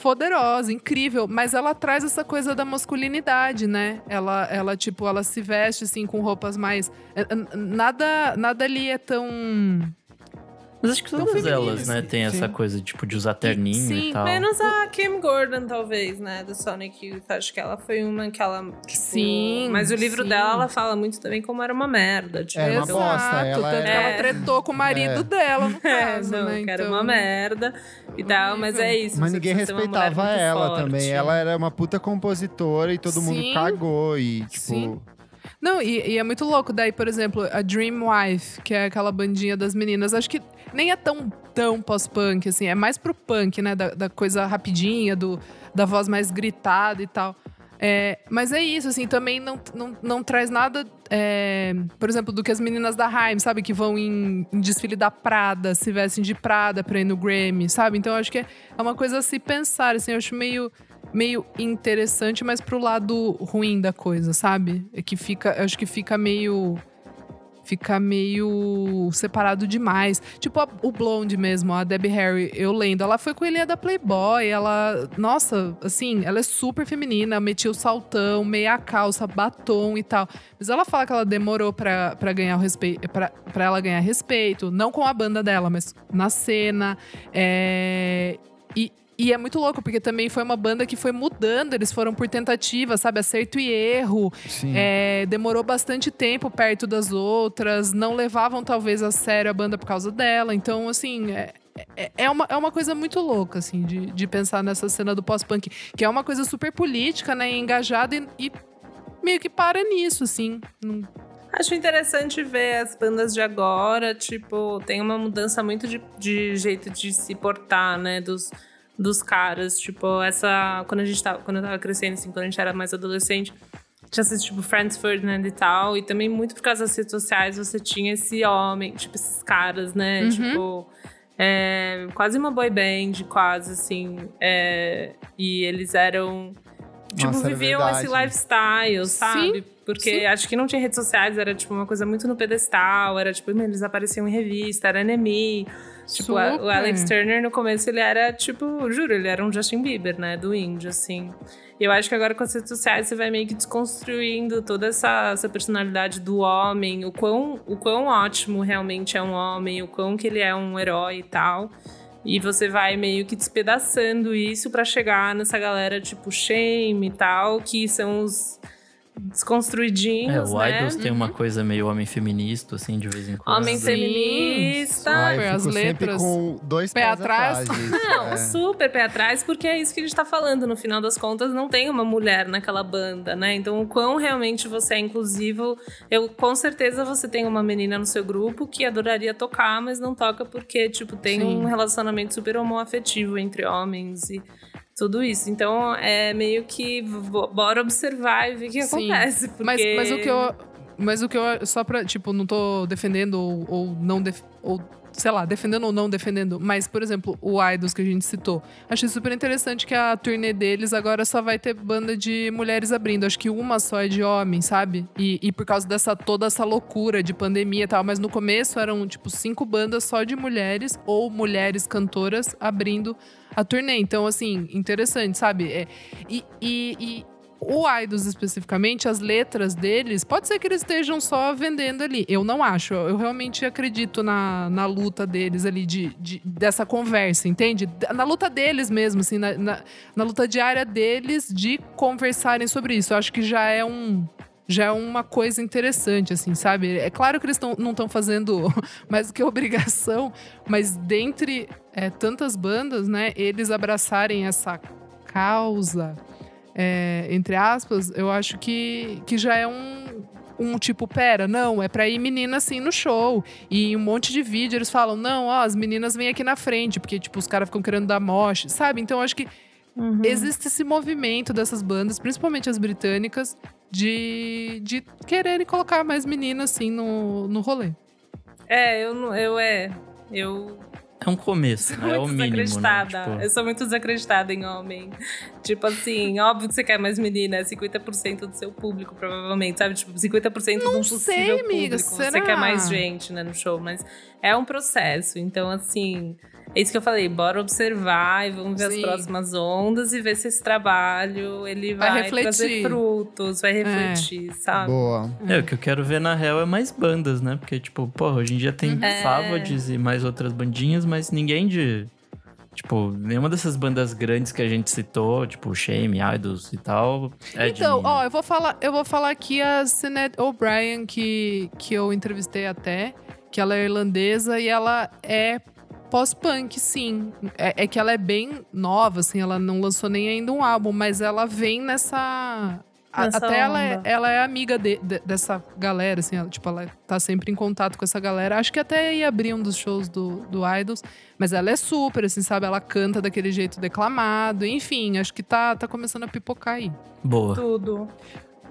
poderosa, incrível, mas ela traz essa coisa da masculinidade, né? Ela, ela tipo, ela se veste, assim, com roupas mais... é, Nada, nada ali é tão... Mas acho que todas feminino, elas, né, tem essa Sim. coisa, tipo, de usar terninho Sim, e tal. Menos a Kim Gordon, talvez, né? Do Sonic Youth. Acho que ela foi uma que ela. Tipo, Sim, Mas o livro sim. dela, ela fala muito também como era uma merda. Tipo, Era uma então- bosta, ela tanto que era- ela tretou com o marido É. dela, no É, caso, não, né? que era Então, uma merda e tal, mas é isso. Mas ninguém respeitava ela forte. também. Ela era uma puta compositora e todo mundo Sim. cagou. E, tipo. Não, e, e é muito louco. Daí, por exemplo, a Dream Wife, que é aquela bandinha das meninas, acho que nem é tão, tão pós-punk, assim. É mais pro punk, né? Da, da coisa rapidinha, do, da voz mais gritada e tal. É, mas é isso, assim, também não, não, não traz nada, é, por exemplo, do que as meninas da Haim, sabe? Que vão em, em desfile da Prada, se vestem de Prada pra ir no Grammy, sabe? Então eu acho que é, é uma coisa a se pensar, assim, eu acho meio meio interessante, mas pro lado ruim da coisa, sabe? É que fica, acho que fica meio fica meio separado demais. Tipo a- o Blonde mesmo, a Debbie Harry, eu lendo, ela foi com ele da Playboy, ela, nossa, assim, ela é super feminina, metia o saltão, meia calça, batom e tal. Mas ela fala que ela demorou pra ganhar o respeito, pra, pra ela ganhar respeito, não com a banda dela, mas na cena. É, e e é muito louco, porque também foi uma banda que foi mudando, eles foram por tentativa, sabe? Acerto e erro. Sim. É, demorou bastante tempo perto das outras, não levavam talvez a sério a banda por causa dela. Então, assim, é, é, é uma, é uma coisa muito louca, assim, de, de pensar nessa cena do pós-punk, que é uma coisa super política, né? Engajada e, e meio que para nisso, assim. Acho interessante ver as bandas de agora, tipo, tem uma mudança muito de, de jeito de se portar, né, dos, dos caras. Tipo, essa. Quando a gente tava, quando eu tava crescendo, assim, quando a gente era mais adolescente, tinha esses, tipo, Franz Ferdinand e tal. E também muito por causa das redes sociais, você tinha esse homem, tipo, esses caras, né? Uhum. Tipo. é, quase uma boy band, quase, assim. é, e eles eram. Tipo, Nossa, viviam esse lifestyle, sabe? Porque sim. acho que não tinha redes sociais, era tipo uma coisa muito no pedestal, era tipo, eles apareciam em revista, era NME. Tipo, a- o Super. Alex Turner no começo ele era tipo, juro, ele era um Justin Bieber, né? Do indie, assim. E eu acho que agora com as redes sociais você vai meio que desconstruindo toda essa, essa personalidade do homem, o quão, o quão ótimo realmente é um homem, o quão que ele é um herói e tal. E você vai meio que despedaçando isso pra chegar nessa galera tipo Shame e tal, que são os É, desconstruidinhos, o né? Idols tem uma coisa meio homem feminista, assim, de vez em quando. Homem feminista. Super, eu as fico sempre letras. com dois Pé pés atrás. atrás. disso, Não, é. super pé atrás, porque é isso que a gente tá falando. No final das contas, não tem uma mulher naquela banda, né? Então, o quão realmente você é inclusivo. Eu, com certeza, você tem uma menina no seu grupo que adoraria tocar, mas não toca porque, tipo, tem Sim. um relacionamento super homoafetivo entre homens e tudo isso. Então, é meio que bo- bora observar e ver o que Sim. acontece. Porque... Mas, mas o que eu. Mas o que eu. Só pra. Tipo, não tô defendendo ou, ou não. Def, ou, sei lá, defendendo ou não defendendo. Mas, por exemplo, o Idols que a gente citou. Achei super interessante que a turnê deles agora só vai ter banda de mulheres abrindo. Acho que uma só é de homem, sabe? E, e por causa dessa toda essa loucura de pandemia e tal. Mas no começo eram, tipo, cinco bandas só de mulheres ou mulheres cantoras abrindo a turnê. Então, assim, interessante, sabe? É, e- e- e o Idols especificamente, as letras deles, pode ser que eles estejam só vendendo ali. Eu não acho. Eu realmente acredito na, na luta deles ali, de, de- dessa conversa, entende? Na luta deles mesmo, assim, na, na, na luta diária deles de conversarem sobre isso. Eu acho que já é um. Já é uma coisa interessante, assim, sabe? É claro que eles tão, não estão fazendo mais do que obrigação, mas dentre é, tantas bandas, né, eles abraçarem essa causa, é, entre aspas, eu acho que, que já é um, um tipo, pera, não, é pra ir menina assim no show. E em um monte de vídeo eles falam, não, ó, as meninas vêm aqui na frente, porque, tipo, os caras ficam querendo dar moche, sabe? Então eu acho que Uhum. existe esse movimento dessas bandas, principalmente as britânicas, de, de quererem colocar mais meninas assim no, no rolê. É, eu não. Eu é. Eu É um começo, sou né? É o muito mínimo, né? desacreditada. Tipo, Eu sou muito desacreditada em homem. Tipo assim, óbvio que você quer mais menina, é 50% do seu público, provavelmente, sabe? Tipo, 50% de um possível sei, amiga, público. Você será? quer mais gente, né, no show, mas é um processo. Então, assim, é isso que eu falei, bora observar e vamos ver Sim. as próximas ondas e ver se esse trabalho ele Vai vai, refletir. trazer frutos, vai refletir, sabe? Boa. É, o que eu quero ver na real é mais bandas, né? Porque, tipo, porra, hoje em dia tem É. Favorites e mais outras bandinhas, mas ninguém de. Tipo, nenhuma dessas bandas grandes que a gente citou, tipo Shame, Idols e tal. É de então, mina. ó, eu vou falar, eu vou falar aqui a Sinead O'Brien, que, que eu entrevistei até, que ela é irlandesa e ela é pós-punk, sim. É, é que ela é bem nova, assim, ela não lançou nem ainda um álbum, mas ela vem nessa. a- até ela é, ela é amiga de- de- dessa galera, assim, ela, tipo, ela tá sempre em contato com essa galera. Acho que até ia abrir um dos shows do, do Idols, mas ela é super, assim, sabe? Ela canta daquele jeito declamado, enfim, acho que tá, tá começando a pipocar aí. Boa. Tudo.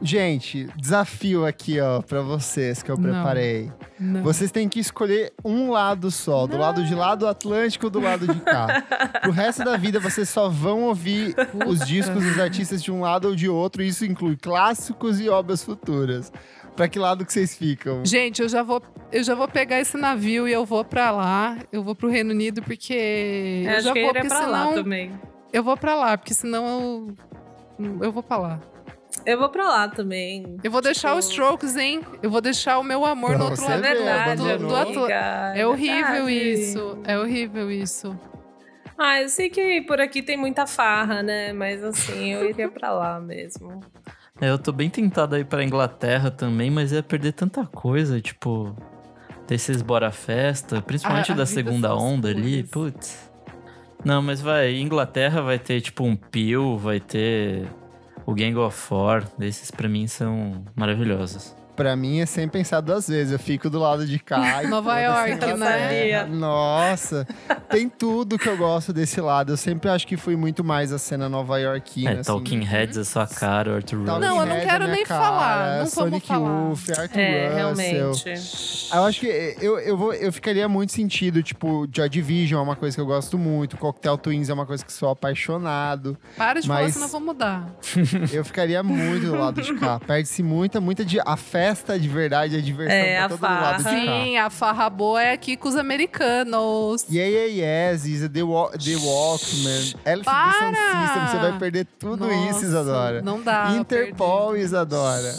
Gente, desafio aqui, ó, pra vocês que eu Não. preparei. Não. Vocês têm que escolher um lado só, do lado de lá do Atlântico ou do lado de cá. Pro resto da vida, vocês só vão ouvir os discos dos artistas de um lado ou de outro, e isso inclui clássicos e obras futuras. Pra que lado que vocês ficam? Gente, eu já vou, eu já vou pegar esse navio e eu vou pra lá. Eu vou pro Reino Unido porque Eu eu acho já que vou ele é porque pra lá senão também. eu vou pra lá, porque senão eu eu vou pra lá. Eu vou pra lá também. Eu vou deixar Tipo, os Strokes, hein? Eu vou deixar o meu amor Pra no outro lado do, verdade, do, do amiga, É horrível verdade. isso. É horrível isso. Ah, eu sei que por aqui tem muita farra, né? Mas assim, eu iria pra lá mesmo. É, eu tô bem tentado aí pra Inglaterra também, mas ia perder tanta coisa, tipo, desses bora festa, principalmente A- a da segunda onda ali, escolhas. putz. Não, mas vai, Inglaterra vai ter tipo um Peel, vai ter o Gang of Four, desses pra mim são maravilhosos. Pra mim é sem pensar duas vezes. Eu fico do lado de cá. e Nova York, né? Nossa, tem tudo que eu gosto desse lado. Eu sempre acho que fui muito mais a cena nova iorquina. É, assim. Talking Heads é sua cara, Arthur Rose. Não, eu não Heads quero é nem cara, falar, não vamos Sonic falar. Youth, Arthur É, Russell. realmente. Eu acho que eu, eu, vou, eu ficaria muito sentido, tipo, Joy Division é uma coisa que eu gosto muito, Cocktail Twins é uma coisa que sou apaixonado. Para de falar, Mas- senão eu vou mudar. Eu ficaria muito do lado de cá. Perde-se muita, muita de. A festa de verdade, a diversão É, tá a todo do lado de farra. cá. Sim, a farra boa é aqui com os americanos. Yeah, yeah, yes, Isa, The, Wa The Walkman! Sound System, você vai perder tudo isso, Nossa, Isadora. Não dá. Interpol, perdi. Isadora.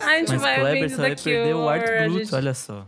A gente Mas vai Kleber, você vai perder o Cure, Art Bruto, gente- olha só.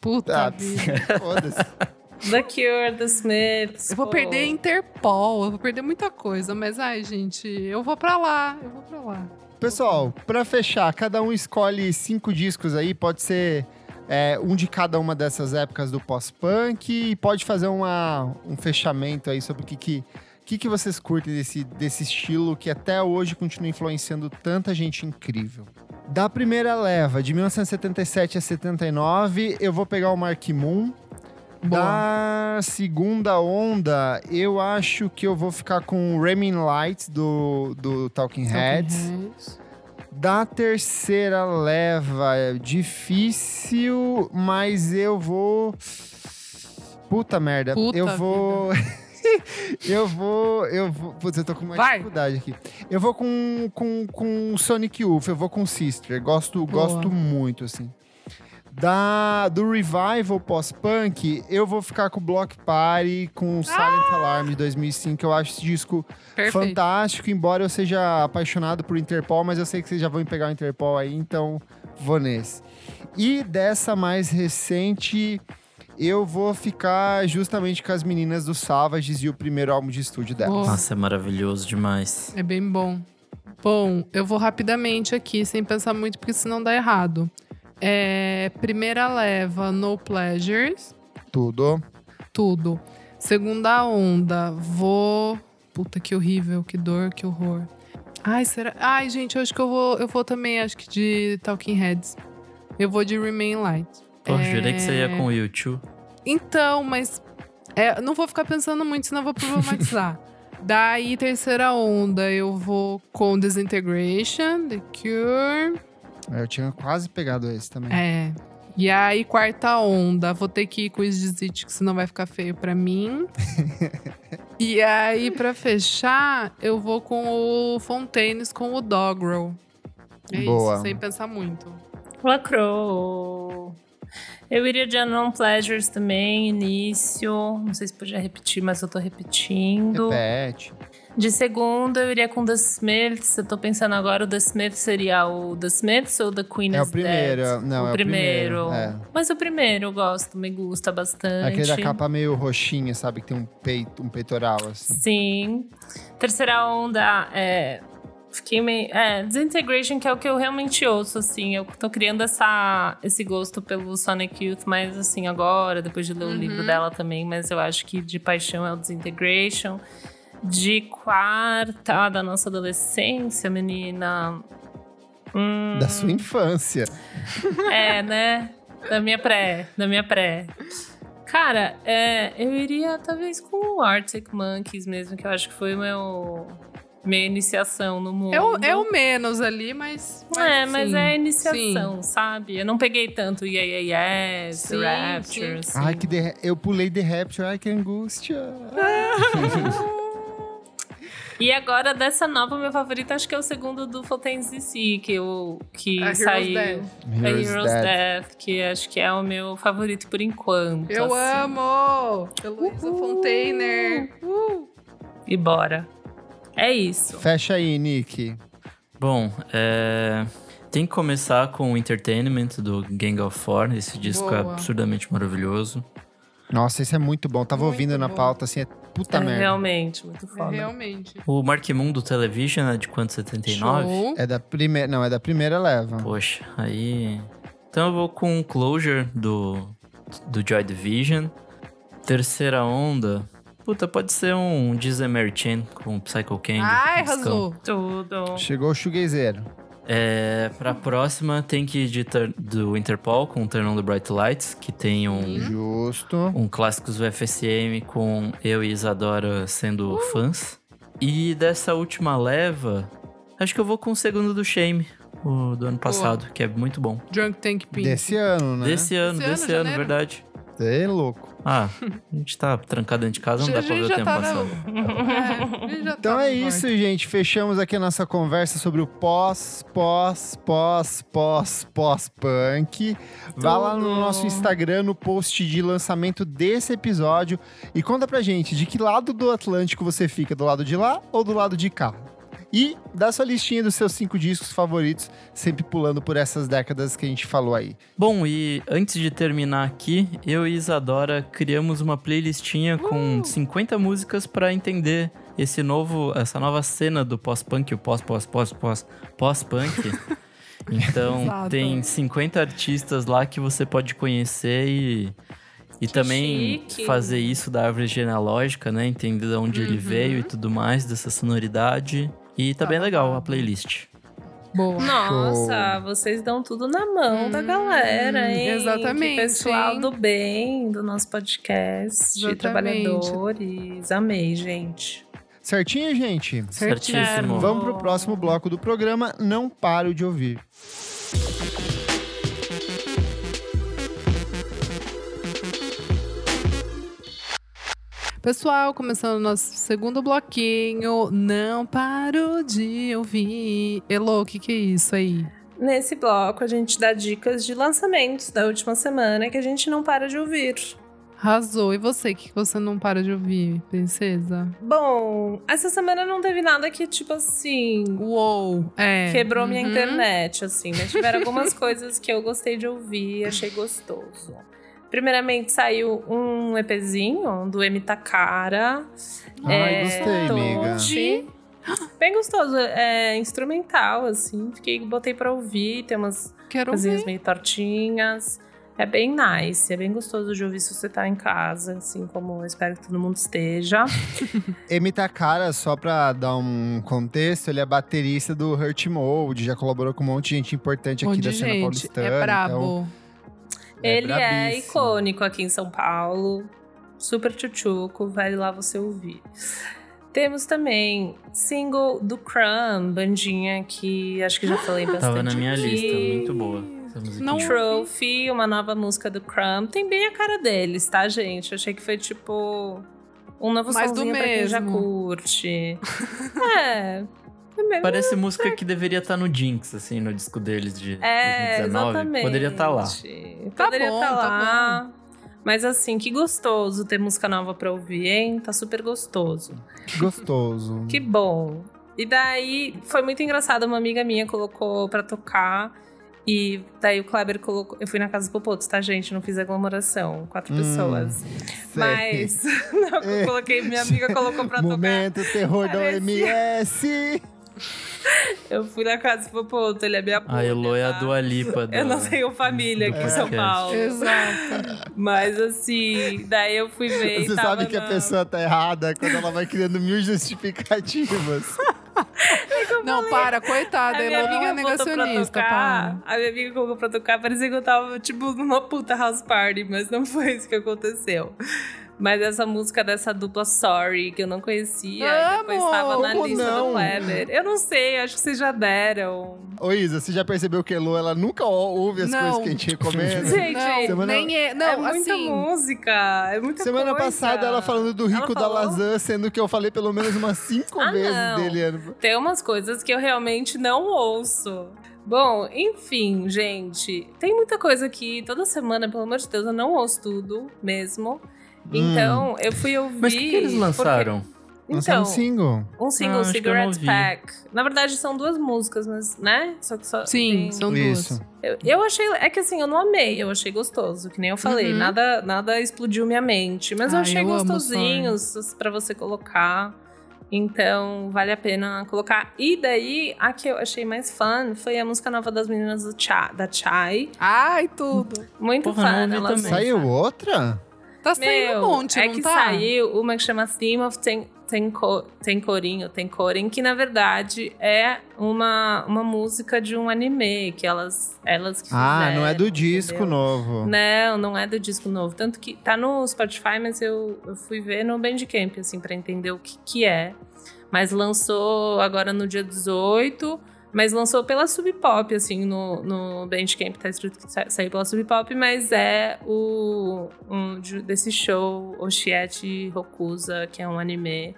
Puta Ah, foda-se. The Cure, The Smiths. Eu vou pô. perder Interpol, eu vou perder muita coisa. Mas, ai, gente, eu vou pra lá, eu vou pra lá. Pessoal, pra fechar, cada um escolhe cinco discos aí, pode ser é, um de cada uma dessas épocas do pós-punk e pode fazer uma, um fechamento aí sobre o que, que, que, que vocês curtem desse, desse estilo que até hoje continua influenciando tanta gente incrível. Da primeira leva, de 1977 a 79, eu vou pegar o Mark Moon. Da segunda onda, eu acho que eu vou ficar com o Ramin Lights do, do Talking Heads. Da terceira leva, é difícil, mas eu vou. Puta merda. Puta eu vou. eu vou. Eu vou. Putz, eu tô com uma Vai. dificuldade aqui. Eu vou com, com, com Sonic Youth, eu vou com Sister. Gosto, Boa. gosto muito, assim. Da, do Revival pós-punk, eu vou ficar com o Block Party, com o Silent Ah! Alarm de 2005. Eu acho esse disco Perfeito. fantástico, embora eu seja apaixonado por Interpol, mas eu sei que vocês já vão pegar o Interpol aí, então vou nesse. E dessa mais recente, eu vou ficar justamente com as meninas do Savages e o primeiro álbum de estúdio delas. Nossa, é maravilhoso demais. É bem bom. Bom, eu vou rapidamente aqui, sem pensar muito, porque senão dá errado. É, primeira leva, No Pleasures, Tudo. tudo. Segunda onda, vou. Puta que horrível, que dor, que horror. Ai, será? Ai, gente, eu acho que eu vou, eu vou também, acho que de Talking Heads. Eu vou de Remain Light. Pô, É, jurei que você ia com o YouTube. Então, mas é, não vou ficar pensando muito, senão eu vou problematizar. Daí, terceira onda, eu vou com Disintegration, The Cure. Eu tinha quase pegado esse também. É. E aí, quarta onda, vou ter que ir com o Exit, que senão vai ficar feio pra mim. e aí, pra fechar, eu vou com o Fontaines com o Doggerel. É Boa. isso, sem pensar muito. Lacrou. Eu iria de Unknown Pleasures também, início. Não sei se podia repetir, mas eu tô repetindo. Repete. De segunda, eu iria com The Smiths. Eu tô pensando agora, o The Smiths seria o The Smiths ou The Queen É is o primeiro, Dead? não, o é o primeiro, é. Mas o primeiro eu gosto, me gusta bastante. Aquele da capa meio roxinha, sabe? Que tem um peito, um peitoral, assim. Sim. Terceira onda é. Fiquei meio. É, Disintegration, que é o que eu realmente ouço, assim. Eu tô criando essa, esse gosto pelo Sonic Youth, mas assim, agora, depois de ler o Uhum. livro dela também. Mas eu acho que de paixão é o Disintegration. De quarta, da nossa adolescência, menina. Hum, Da sua infância. é, né? Da minha pré, da minha pré. Cara, é, eu iria talvez com o Arctic Monkeys mesmo, que eu acho que foi o meu minha iniciação no mundo. É o, é o menos ali, mas. É, mas sim, é a iniciação, sim. sabe? Eu não peguei tanto Yeah Yeah Yes, Sim, Rapture, sim. assim. Ai, que de... eu pulei The Rapture, ai, que angústia. E agora, dessa nova, meu favorito, acho que é o segundo do Fontaines DC, que, eu, que A saiu. Death. A Hero's Hero's Dead. Death, que acho que é o meu favorito por enquanto. Eu assim. amo! Heloísa Fontainer. Uh! E bora. É isso. Fecha aí, Nick. Bom, é... tem que começar com o Entertainment do Gang of Four. Esse disco é Boa. absurdamente maravilhoso. Nossa, isso é muito bom. Tava Muito ouvindo na bom. pauta, assim, é puta É merda. realmente muito É, foda. realmente. O Mark Moon do Television é de quanto? 79? Show. É da primeira. Não, é da primeira leva. Poxa, aí. Então eu vou com Closure do, do Joy Division. Terceira onda. Puta, pode ser um Disney Mary Chain com Psycho Candy. Ai, arrasou. Tudo. Chegou o shoegazeiro. É, pra próxima tem que ir de do Interpol com Turn on the Bright Lights, que tem um, Justo. um clássicos do FSM com eu e Isadora sendo fãs. E dessa última leva, acho que eu vou com o segundo do Shame, o do ano passado, que é muito bom. Drunk Tank Pink. Desse ano, né? Desse ano, Desse ano, desse ano, janeiro. verdade. É louco. Ah, a gente tá trancado dentro de casa, não dá pra ver o tempo tá passando. É, já Então tá é isso, norte. gente. Fechamos aqui a nossa conversa sobre o pós, pós, pós, pós, pós-punk. Vá lá no nosso Instagram, no post de lançamento desse episódio e conta pra gente de que lado do Atlântico você fica, do lado de lá ou do lado de cá. E dá sua listinha dos seus cinco discos favoritos, sempre pulando por essas décadas que a gente falou aí. Bom, e antes de terminar aqui, eu e Isadora criamos uma playlistinha com 50 músicas pra entender esse novo, essa nova cena do pós-punk, o pós, pós, pós, pós, pós-punk. Então, Exato. tem 50 artistas lá que você pode conhecer e, e Que também chique. fazer isso da árvore genealógica, né? Entender de onde ele Uhum. veio e tudo mais, dessa sonoridade. E tá Tá bem legal a playlist. Boa. Nossa, vocês dão tudo na mão da Hum, galera, hein? exatamente, Que pessoal hein? do bem, do nosso podcast, de Exatamente. trabalhadores. Amei, gente. Certinho, gente? Certíssimo. Certíssimo. Vamos pro próximo bloco do programa. Não paro de ouvir. Pessoal, começando o nosso segundo bloquinho. Não paro de ouvir. Elô, o que, que é isso aí? Nesse bloco, a gente dá dicas de lançamentos da última semana que a gente não para de ouvir. Arrasou. E você, o que, você não para de ouvir, princesa? Bom, essa semana não teve nada que, tipo assim, Uou! É. quebrou minha Uhum. internet, assim. Mas tiveram algumas coisas que eu gostei de ouvir e achei gostoso. Primeiramente, saiu um EPzinho do M Takara. Ai, gostei, amiga. Bem gostoso, é instrumental, assim. Fiquei, botei pra ouvir, tem umas Quero coisinhas meio tortinhas. É bem nice, é bem gostoso de ouvir se você tá em casa, assim como eu espero que todo mundo esteja. Emi Takara, só pra dar um contexto, ele é baterista do Hurt Mode, já colaborou com um monte de gente importante aqui Monte da cena gente. paulistana. É brabo. então é Ele é brabíssimo. icônico aqui em São Paulo. Super tchutchuco, vai lá você ouvir. Temos também single do Crumb, bandinha que acho que já falei bastante. Tava na minha aqui. lista, muito boa. Não- Trophy, uma nova música do Crumb. Tem bem a cara deles, tá, gente? Achei que foi tipo um novo Mais do somzinho pra quem já mesmo. curte. é. Mesmo. Parece música que deveria estar no Jinx, assim, no disco deles de É, 2019. exatamente. Poderia estar lá. Tá Poderia bom, estar tá lá. Mas assim, que gostoso ter música nova pra ouvir, hein? Tá super gostoso. Que gostoso. Que bom. E daí foi muito engraçado, uma amiga minha colocou pra tocar. E daí o Kleber colocou. Eu fui na casa do Popotos, tá, gente? Não fiz aglomeração. Quatro Hum, pessoas. Sei. Mas. Não, eu coloquei, minha amiga colocou pra tocar. Momento terror da Parecia- OMS. Eu fui na casa do Popoto, ele é minha A Elo é a? Dua Lipa. da- Eu não tenho família do aqui em São. Paulo. Exato. Mas assim, daí eu fui ver. e Você tava sabe que a na- pessoa tá errada quando ela vai criando mil justificativas. Não, para, coitada. A não é negacionista, tocar. para. A minha amiga colocou pra tocar, parecia que eu tava, tipo, numa puta house party, mas não foi isso que aconteceu. Mas essa música dessa dupla Sorry, que eu não conhecia, e depois Amo! tava na lista não? do Kleber. Eu não sei, acho que vocês já deram. Ô Isa, você já percebeu que a Elo, ela nunca ouve as Não. coisas que a gente recomenda? Gente, Não, Semana- nem é. é Não, muita assim. música, é muita Semana coisa. passada ela falando do Rico da? Lazan, sendo que eu falei pelo menos umas cinco Ah, vezes não. dele. ano- Tem umas coisas que eu realmente não ouço. Bom, enfim, gente. Tem muita coisa aqui. Toda semana, pelo amor de Deus, eu não ouço tudo mesmo. Então, eu fui ouvir. Mas o que, que eles porque- lançaram? Lançaram um Então, single. um single, Ah, Cigarette. Pack. Na verdade, são duas músicas, mas, né? Só que só Sim, tem- são Isso. duas. Eu, eu achei. É que assim, eu não amei, eu achei gostoso, que nem eu falei. Uhum. Nada, nada explodiu minha mente. Mas eu Ai, achei eu amo gostosinho pra você colocar. Então, vale a pena colocar. E daí, a que eu achei mais fã foi a música nova das meninas do Cha, da Chai. Ai, tudo. Muito Porra, fã. elas- também. Saiu outra? Tá saindo Meu, um monte, é não que tá? saiu uma que chama Theme of Ten, Tenko, Tenkorin, Tenkorin, que na verdade é uma, uma música de um anime, que elas, elas que Ah, fizeram, não é do disco entendeu? novo. Não, não é do disco novo. Tanto que tá no Spotify, mas eu, eu fui ver no Bandcamp, assim, pra entender o que, que é. Mas lançou agora no dia 18, mas lançou pela Sub Pop, assim, no, no Bandcamp tá escrito que sa- saiu pela Sub Pop, mas é o um, de- desse show Oshiete Hokusa, que é um anime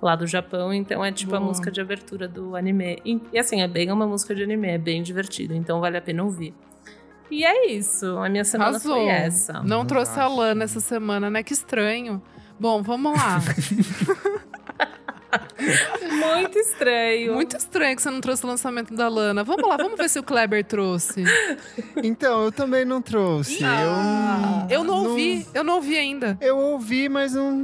lá do Japão, então é tipo a Boa. música de abertura do anime. E, e, assim, é bem uma música de anime, é bem divertido, então vale a pena ouvir. E é isso, a minha semana Arrasou. foi essa. Não trouxe a. Lana essa semana, né? Que estranho. Bom, vamos lá. Muito estranho. Muito estranho que você não trouxe o lançamento da Lana. Vamos lá, vamos ver se o Kleber trouxe. Então, eu também não trouxe. Ah, eu eu não ouvi, eu não ouvi ainda. Eu ouvi, mas não.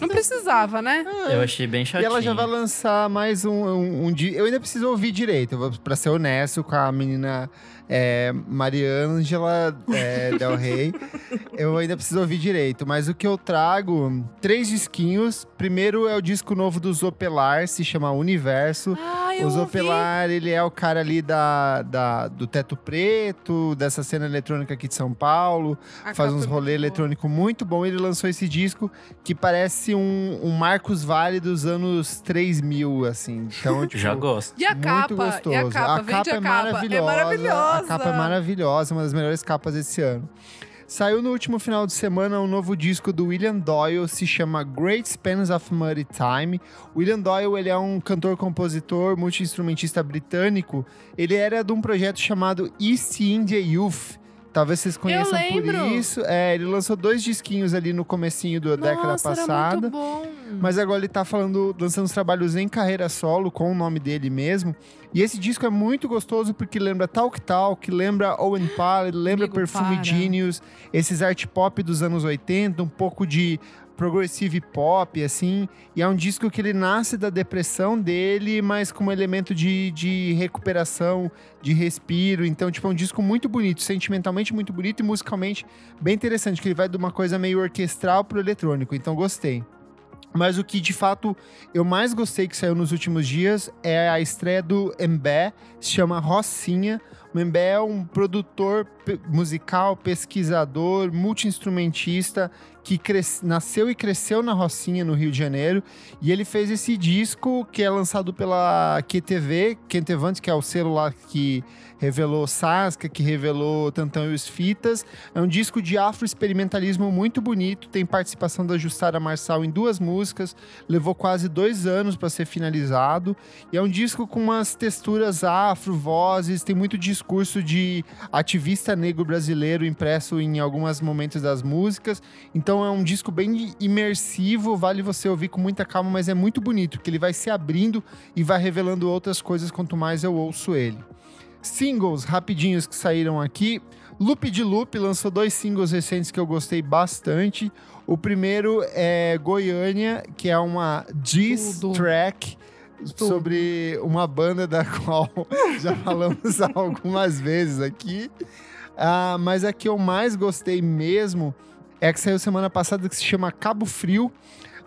Não precisava, né? Eu achei bem E chatinho. ela já vai lançar mais um, um, um dia. Eu ainda preciso ouvir direito, pra ser honesto com a menina é, Mariângela é, Del Rey. eu ainda preciso ouvir direito. Mas o que eu trago, três disquinhos. Primeiro é o disco novo do Zopelar, se chama Universo. Ah, eu O ouvi. Zopelar, ele é o cara ali da, da- do Teto Preto, dessa cena eletrônica aqui de São Paulo. A faz uns é rolê eletrônico muito bom. Ele lançou esse disco que parece um, um Marcos Vale dos anos 3000, assim. Então, tipo, Já gosto. E a muito capa? gostoso. E a capa? Vende é a capa. maravilhosa. É maravilhosa. A capa é maravilhosa, uma das melhores capas desse ano. Saiu no último final de semana um novo disco do William Doyle, se chama Great Spans of Muddy Time. William Doyle, ele é um cantor, compositor, multi-instrumentista britânico. Ele era de um projeto chamado East India Youth. Talvez vocês conheçam por isso. É, ele lançou dois disquinhos ali no comecinho da década Nossa, era passada. muito bom. Mas agora ele tá falando, lançando os trabalhos em carreira solo, com o nome dele mesmo. E esse disco é muito gostoso porque lembra Talk Talk, lembra Owen Pallet, lembra Amigo, Perfume para. Genius, esses art pop dos anos 80, um pouco de progressive pop, assim. E é um disco que ele nasce da depressão dele, mas com um elemento de, de recuperação, de respiro. Então, tipo, é um disco muito bonito, sentimentalmente muito bonito e musicalmente bem interessante, que ele vai de uma coisa meio orquestral pro eletrônico. Então, gostei. Mas o que de fato eu mais gostei que saiu nos últimos dias é a estreia do Mbé, se chama Rocinha. O Mbé é um produtor musical, pesquisador, multi-instrumentista que nasceu e cresceu na Rocinha, no Rio de Janeiro. E ele fez esse disco que é lançado pela QTV, Quentevante, que é o lá que revelou Sasca, que revelou Tantão e os Fitas. É um disco de afro-experimentalismo muito bonito, tem participação da Jussara Marçal em duas músicas, levou quase dois anos para ser finalizado. E é um disco com umas texturas afro, vozes, tem muito discurso de ativista negro brasileiro impresso em alguns momentos das músicas. Então é um disco bem imersivo, vale você ouvir com muita calma, mas é muito bonito, porque ele vai se abrindo e vai revelando outras coisas quanto mais eu ouço ele. Singles rapidinhos que saíram aqui. Loop de Loop lançou dois singles recentes que eu gostei bastante. O primeiro é Goiânia, que é uma diss Tudo. track. Sobre uma banda da qual já falamos algumas vezes aqui. Ah, mas a que eu mais gostei mesmo é que saiu semana passada, que se chama Cabo Frio.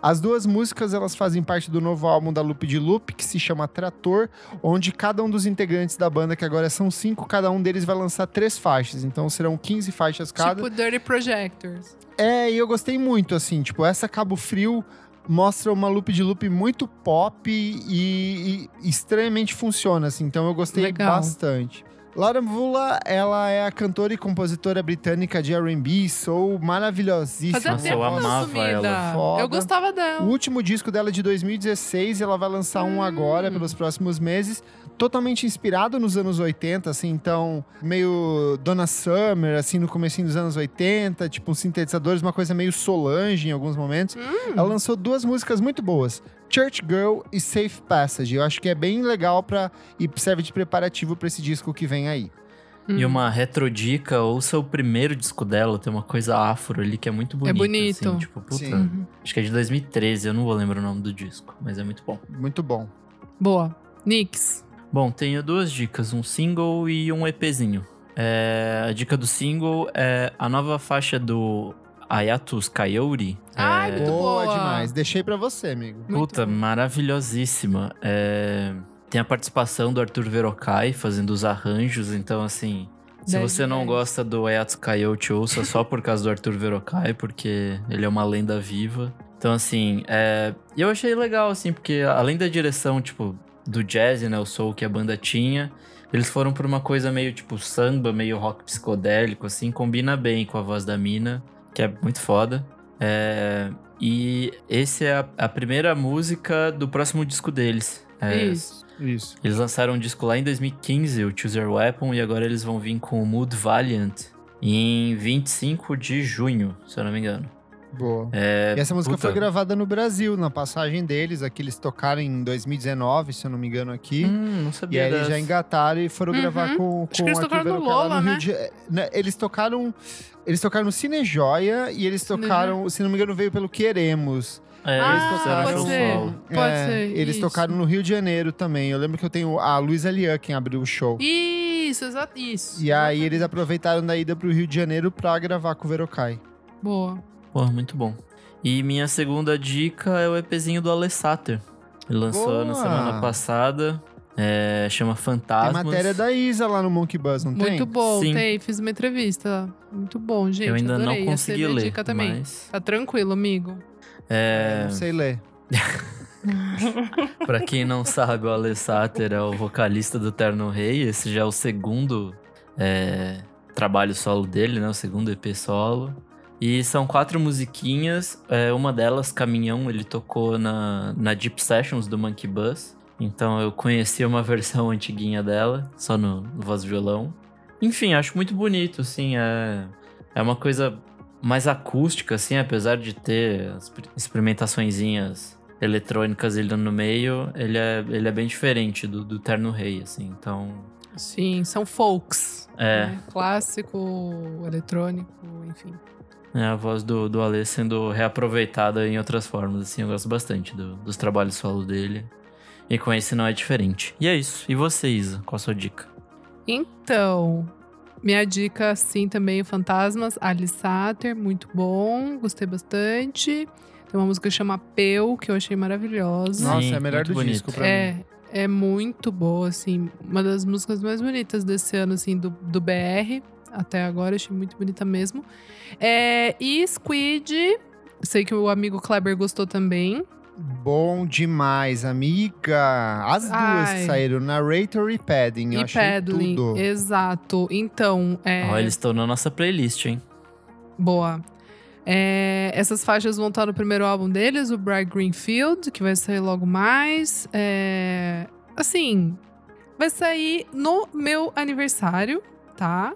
As duas músicas elas fazem parte do novo álbum da Loop de Loop, que se chama Trator, onde cada um dos integrantes da banda, que agora são cinco, cada um deles vai lançar três faixas. Então serão 15 faixas cada. Tipo Dirty Projectors. É, e eu gostei muito, assim, tipo, essa Cabo Frio mostra uma loop de loop muito pop e, e estranhamente funciona, assim, então eu gostei Legal. bastante. Laura Mvula, ela é a cantora e compositora britânica de R&B, soul, maravilhosíssima. Fazia Nossa, tempo eu amava sumida. ela. Foda. Eu gostava O dela. último disco dela é de 2016, ela vai lançar um agora, pelos próximos meses. Totalmente inspirado nos anos 80, assim, então, meio Donna Summer, assim, no comecinho dos anos 80, tipo, sintetizadores, uma coisa meio Solange em alguns momentos. Ela lançou duas músicas muito boas. Church Girl e Safe Passage. Eu acho que é bem legal pra, e serve de preparativo pra esse disco que vem aí. Hum. E uma retrodica, ouça o primeiro disco dela, tem uma coisa afro ali que é muito bonito. bonito. assim, tipo, puta, Sim. Acho que é de 2013, eu não vou lembrar o nome do disco, mas é muito bom. Muito bom. Boa. Nix. Bom, tenho duas dicas, um single e um EPzinho. É, a dica do single é a nova faixa do Ayatus Coyote. Ai, é, Muito boa, boa. demais. Deixei pra você, amigo. Muito Puta, bom. maravilhosíssima. É, Tem a participação do Arthur Verocai fazendo os arranjos, então assim. Se 10 você não gosta do Ayatsu Coyote, ouça só por causa do Arthur Verocai, porque ele é uma lenda viva. Então, assim, é... eu achei legal, assim, porque além da direção, tipo, do jazz, né, o soul que a banda tinha, eles foram por uma coisa meio, tipo, samba, meio rock psicodélico, assim, combina bem com a voz da mina, que é muito foda. É... E esse é a, a primeira música do próximo disco deles. É, Isso. Isso. eles lançaram um disco lá em 2015, o Choose Your Weapon, e agora eles vão vir com o Mood Valiant em 25 de junho, se eu não me engano. Boa. É, E essa música puta. foi gravada no Brasil, na passagem deles. Aqui eles tocaram em 2019, se eu não me engano, aqui. Hum, não E sabia aí eles já engataram e foram Uhum. gravar com, Acho com que eles o Arthur tocaram no Verocai lá Lola, Rio né? de Ja- né, Eles tocaram. Eles tocaram no Cine Joia e eles tocaram, se não me engano, veio pelo Queremos. É, Ah, eles fizeram pode show ser. Pode É, ser, Eles isso. tocaram no Rio de Janeiro também. Eu lembro que eu tenho a Luísa Lian quem abriu o show. Isso, exato. Isso. E aí eles aproveitaram da ida pro Rio de Janeiro pra gravar com o Verocai. Boa. Pô, muito bom. E minha segunda dica é o EPzinho do Alessater. Ele lançou na Boa! semana passada. É, chama Tem Fantasmas. matéria da Isa lá no Monkey Buzz, não tem? Muito bom, Sim. tem. Fiz uma entrevista. Muito bom, gente. Eu ainda adorei. não Essa é consegui ler, dica também. mas... Tá tranquilo, amigo. É, Não sei ler. Pra quem não sabe, o Alessater é o vocalista do Terno Rei. Esse já é o segundo é, trabalho solo dele, né? O segundo EP solo. E são quatro musiquinhas. é, uma delas, Caminhão, ele tocou na, na Deep Sessions do Monkey Bus. Então eu conheci uma versão antiguinha dela, só no, no voz violão. Enfim, acho muito bonito, assim. É, é uma coisa mais acústica, assim, apesar de ter as experimentaçõezinhas eletrônicas ele no meio, ele é, ele é bem diferente do, do Terno Rei, assim. Então, Sim, são folks. é, né? Clássico, eletrônico, enfim. É a voz do, do Ale sendo reaproveitada em outras formas, assim. Eu gosto bastante do- dos trabalhos solo dele. E com esse não é diferente. E é isso. E você, Isa? Qual a sua dica? Então, minha dica, sim, também, Fantasmas, Alice Satter, muito bom, gostei bastante. Tem uma música que chama Peu, que eu achei maravilhosa. Nossa, Sim, é a melhor muito do bonito. disco pra mim. É, é muito boa, assim, uma das músicas mais bonitas desse ano, assim, do, do BR. Até agora, achei muito bonita mesmo. É, e Squid, sei que o amigo Kleber gostou também. Bom demais, amiga. As duas Ai. que saíram, Narrator e Padding. Eu e achei Paddling, tudo. exato. Então, é... Ó, eles estão na nossa playlist, hein? Boa. É, essas faixas vão estar no primeiro álbum deles, o Bright Greenfield, que vai sair logo mais. É, assim, vai sair no meu aniversário, tá?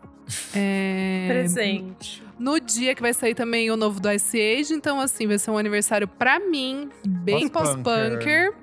É, Presente. No dia que vai sair também o novo do Ice Age, então assim, vai ser um aniversário pra mim, bem Pós-punker. pós-punker.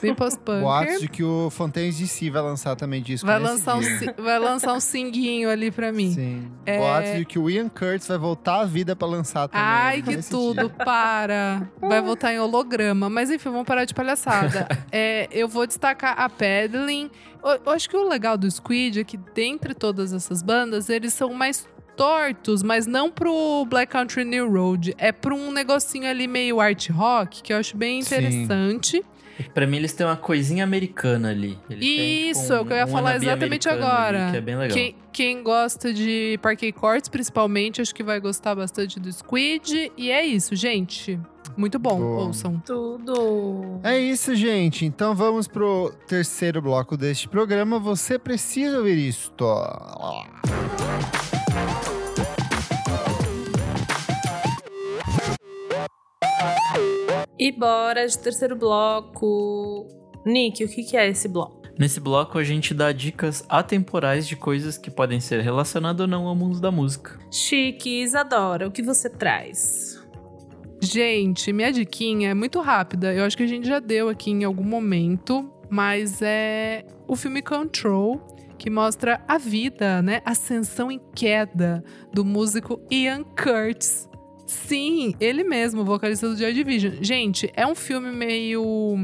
Bem Boatos pós-punker. de que o Fontaines DC vai lançar também disco Vai lançar, um, vai lançar um singuinho ali pra mim. Sim. É- Boatos de que o Ian Curtis vai voltar à vida pra lançar também. Ai, que tudo, dia. para. Vai voltar em holograma. Mas enfim, vamos parar de palhaçada. É, eu vou destacar a Paddling. Eu, eu acho que o legal do Squid é que, dentre todas essas bandas, eles são mais tortos, mas não pro Black Country New Road. É pra um negocinho ali meio art rock, que eu acho bem Sim. interessante. Que Pra mim, eles têm uma coisinha americana ali. Eles têm, tipo, Isso, é o que eu ia um falar exatamente agora. ali, que é bem legal. Quem, quem gosta de Parquet Courts, principalmente, acho que vai gostar bastante do Squid. E é isso, gente. Muito bom, Boa. ouçam. Tudo. É isso, gente. Então vamos pro terceiro bloco deste programa. Você precisa ouvir isto. E bora de terceiro bloco. Nick, o que, que é esse bloco? Nesse bloco, a gente dá dicas atemporais de coisas que podem ser relacionadas ou não ao mundo da música. Chique, Isadora, o que você traz? Gente, minha diquinha é muito rápida. Eu acho que a gente já deu aqui em algum momento, mas é o filme Control, que mostra a vida, né? Ascensão em queda do músico Ian Curtis. Sim, ele mesmo, vocalista do Joy Division. Gente, é um filme meio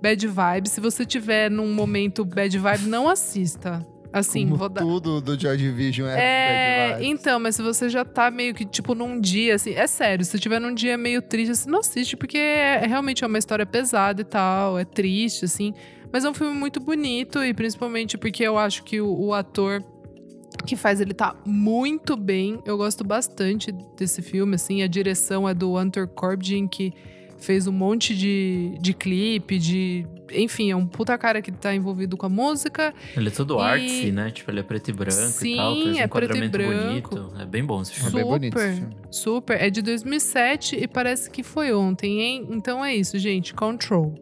bad vibe. Se você tiver num momento bad vibe, não assista. Assim, Como vou dar. tudo do Joy Division é, É, bad vibes. então, mas se você já tá meio que, tipo, num dia, assim, é sério, se tiver num dia meio triste, assim, não assiste, porque é, realmente é uma história pesada e tal, é triste, assim. Mas é um filme muito bonito, e principalmente porque eu acho que o, o ator que faz ele tá muito bem. Eu gosto bastante desse filme, assim. A direção é do Hunter Corbijn, que fez um monte de, de clipe, de. Enfim, é um puta cara que tá envolvido com a música. Ele é todo E- artsy, né? Tipo, ele é preto e branco Sim, e tal. Fez um é preto e branco. bonito. É bem bom esse É filme. bem bonito esse Super, filme. super. É de 2007 e parece que foi ontem, hein? Então é isso, gente. Control.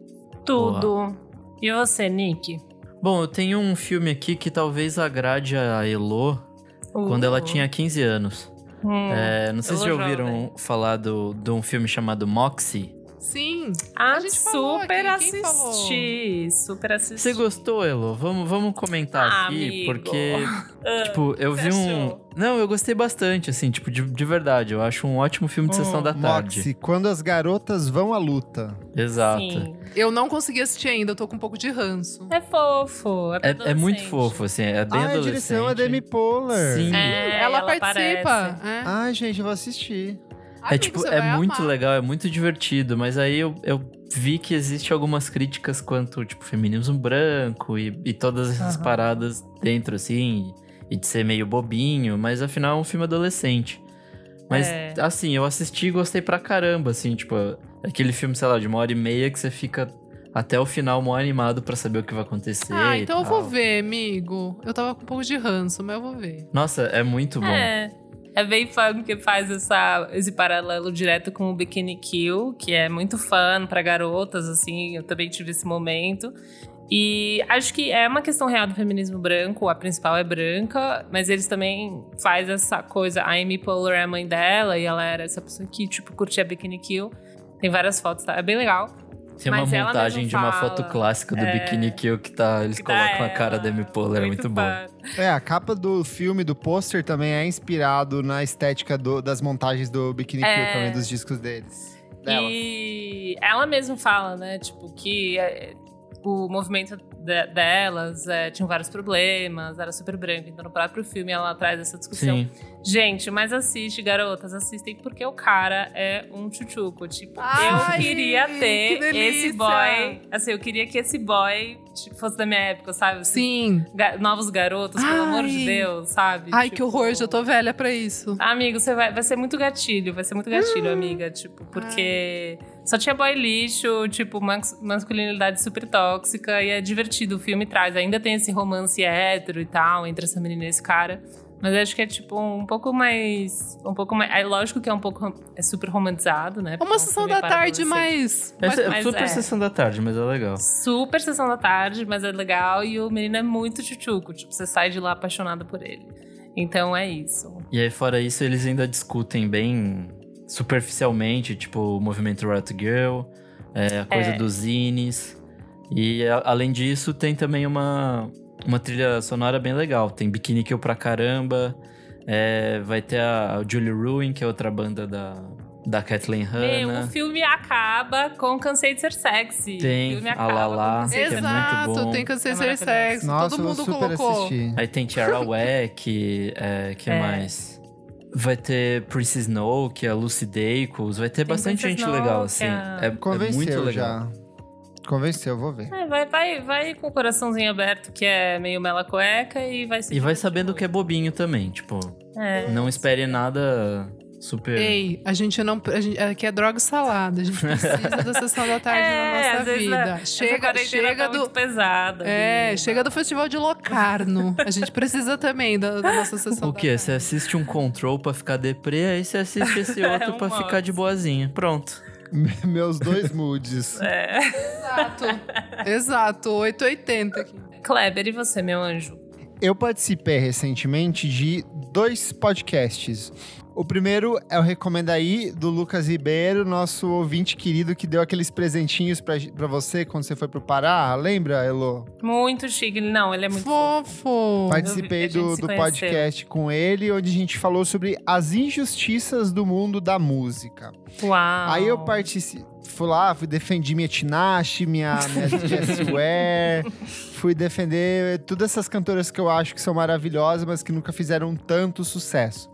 Tudo. E você, Nick? Bom, eu tenho um filme aqui que talvez agrade a Elo quando ela Uh. tinha 15 anos. Hum. É, não sei se já ouviram jovem. falar do, de um filme chamado Moxie. Sim. Ah, A gente falou super aqui, assisti. Super assisti. Você gostou, Elo? Vamos, vamos comentar Ah, aqui, amigo. porque, Ah, tipo, eu vi um. Não, eu gostei bastante, assim, tipo, de, de verdade. Eu acho um ótimo filme de Hum. sessão da tarde. Moxie, quando as garotas vão à luta. Exato. Sim. Eu não consegui assistir ainda, eu tô com um pouco de ranço. É fofo. É, É, é muito fofo, assim, é bem ah, a adolescente. direção é Demi Poehler. Sim. É, ela, ela participa. É, Ai, gente, eu vou assistir. É Amigo, tipo, você é vai muito amar. legal, é muito divertido, mas aí eu, eu vi que existe algumas críticas quanto, tipo, feminismo branco e, e todas essas Aham. paradas dentro, assim, e de ser meio bobinho, mas afinal é um filme adolescente. Mas, É. assim, eu assisti e gostei pra caramba, assim, tipo, aquele filme, sei lá, de uma hora e meia que você fica até o final mó animado pra saber o que vai acontecer. Ah, e então eu vou ver, amigo. Eu tava com um pouco de ranço, mas eu vou ver. Nossa, é muito bom. É. É bem fã que faz essa, esse paralelo direto com o Bikini Kill, que é muito fã pra garotas, assim. Eu também tive esse momento. E acho que é uma questão real do feminismo branco. A principal é branca, mas eles também faz essa coisa. A Amy Poehler é a mãe dela e ela era essa pessoa que, tipo, curtia Bikini Kill. Tem várias fotos, tá? É bem legal. Tem uma montagem de uma fala, foto clássica do é, Bikini Kill que tá, eles que tá colocam a cara da Amy Poehler, é muito bom. É, a capa do filme, do pôster, também é inspirado na estética do- das montagens do Bikini É. Kill também, dos discos deles. Dela. E ela mesma fala, né, tipo, que é, o movimento de- delas é, tinha vários problemas, era super branco. Então, no próprio filme, ela traz essa discussão. Sim. Gente, mas assiste, garotas, assistem, porque o cara é um tchutchuco. Tipo, Ai, eu queria que ter delícia! esse boy. Assim, eu queria que esse boy tipo, fosse da minha época, sabe? Assim, Sim. ga- novos garotos, pelo amor de Ai. Deus, sabe? Ai, que Tipo, horror, já tô velha pra isso. Amigo, você vai, vai ser muito gatilho, vai ser muito gatilho, Hum. amiga. Tipo, porque só tinha boy lixo, tipo, mas- masculinidade super tóxica e é divertido. O filme traz. Ainda tem esse romance hétero e tal, entre essa menina e esse cara. Mas acho que é, tipo, um pouco mais. Um pouco mais. É lógico que é um pouco. É super romantizado, né? É porque uma um sessão da tarde, mas. É super é. sessão da tarde, mas é legal. Super sessão da tarde, mas é legal. E o menino é muito tchutchuco. Tipo, você sai de lá apaixonada por ele. Então é isso. E aí, fora isso, eles ainda discutem bem superficialmente, tipo, o movimento Riot Girl, é, a coisa É. dos zines. E a- além disso, tem também uma, uma trilha sonora bem legal. Tem Bikini Kill pra caramba. é, vai ter a, a Julie Ruin, que é outra banda da, da Kathleen Hanna. o filme acaba com Cansei de Ser Sexy. Tem o filme a acaba Lala, com Cansei de que é Exato, muito bom. tem que ser É ser sexy. Nossa, Todo mundo colocou. assistir. Aí tem Tiara Weck, é, que É. mais? Vai ter Prince Snow, que é a Lucy Dacus. Vai ter Tem bastante Princess gente Snow, legal, assim. é- É, é muito legal. já. Convenceu, vou ver. É, vai, vai, vai com o coraçãozinho aberto, que é meio mela cueca, e vai se E vai sabendo que é bobinho também, tipo, É. não espere nada super. Ei, a gente não. A gente, aqui é droga e salada. A gente precisa da sessão da tarde É, na às nossa vezes vida. a- essa chega quarentena chega tá do. muito pesada. É, chega do festival de Locarno. A gente precisa também da, da nossa sessão O da quê? tarde. Você assiste um control pra ficar deprê, aí você assiste esse É outro um pra ficar de boazinha. Pronto. Meus dois moods. É. Exato. Exato, 880 aqui. Kleber, e você, meu anjo? Eu participei recentemente de dois podcasts. O primeiro é o Recomenda Aí, do Lucas Ribeiro, nosso ouvinte querido que deu aqueles presentinhos pra, pra você quando você foi pro Pará. Lembra, Elo? Muito chique. Não, ele é muito fofo. Fofo. Participei do, do podcast com ele, onde a gente falou sobre as injustiças do mundo da música. Uau. Aí eu participei, fui lá, fui defendi minha Tinashe, minha, minha Jessie Ware, fui defender todas essas cantoras que eu acho que são maravilhosas, mas que nunca fizeram tanto sucesso.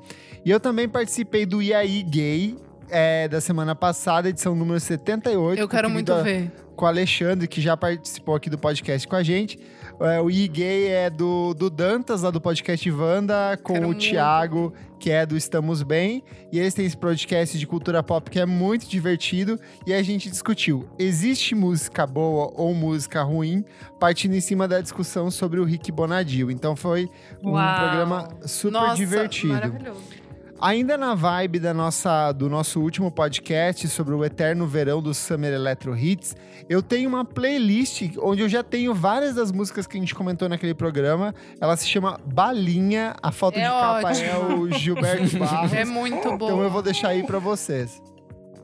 E eu também participei do IAI Gay, é, da semana passada, edição número 78. Eu quero muito ver. com o Alexandre, que já participou aqui do podcast com a gente. É, o I-Gay é do, do Dantas, lá do podcast Wanda, com Quero o muito. Thiago, que é do Estamos Bem. E eles têm esse podcast de cultura pop que é muito divertido. E a gente discutiu: existe música boa ou música ruim? Partindo em cima da discussão sobre o Rick Bonadio. Então foi um Uau. programa super Nossa, divertido. maravilhoso. Ainda na vibe da nossa, do nosso último podcast sobre o eterno verão do Summer Electro Hits, eu tenho uma playlist onde eu já tenho várias das músicas que a gente comentou naquele programa. Ela se chama Balinha, a foto É de capa ótimo. é o Gilberto Barros. É muito bom. Então eu vou deixar aí pra vocês.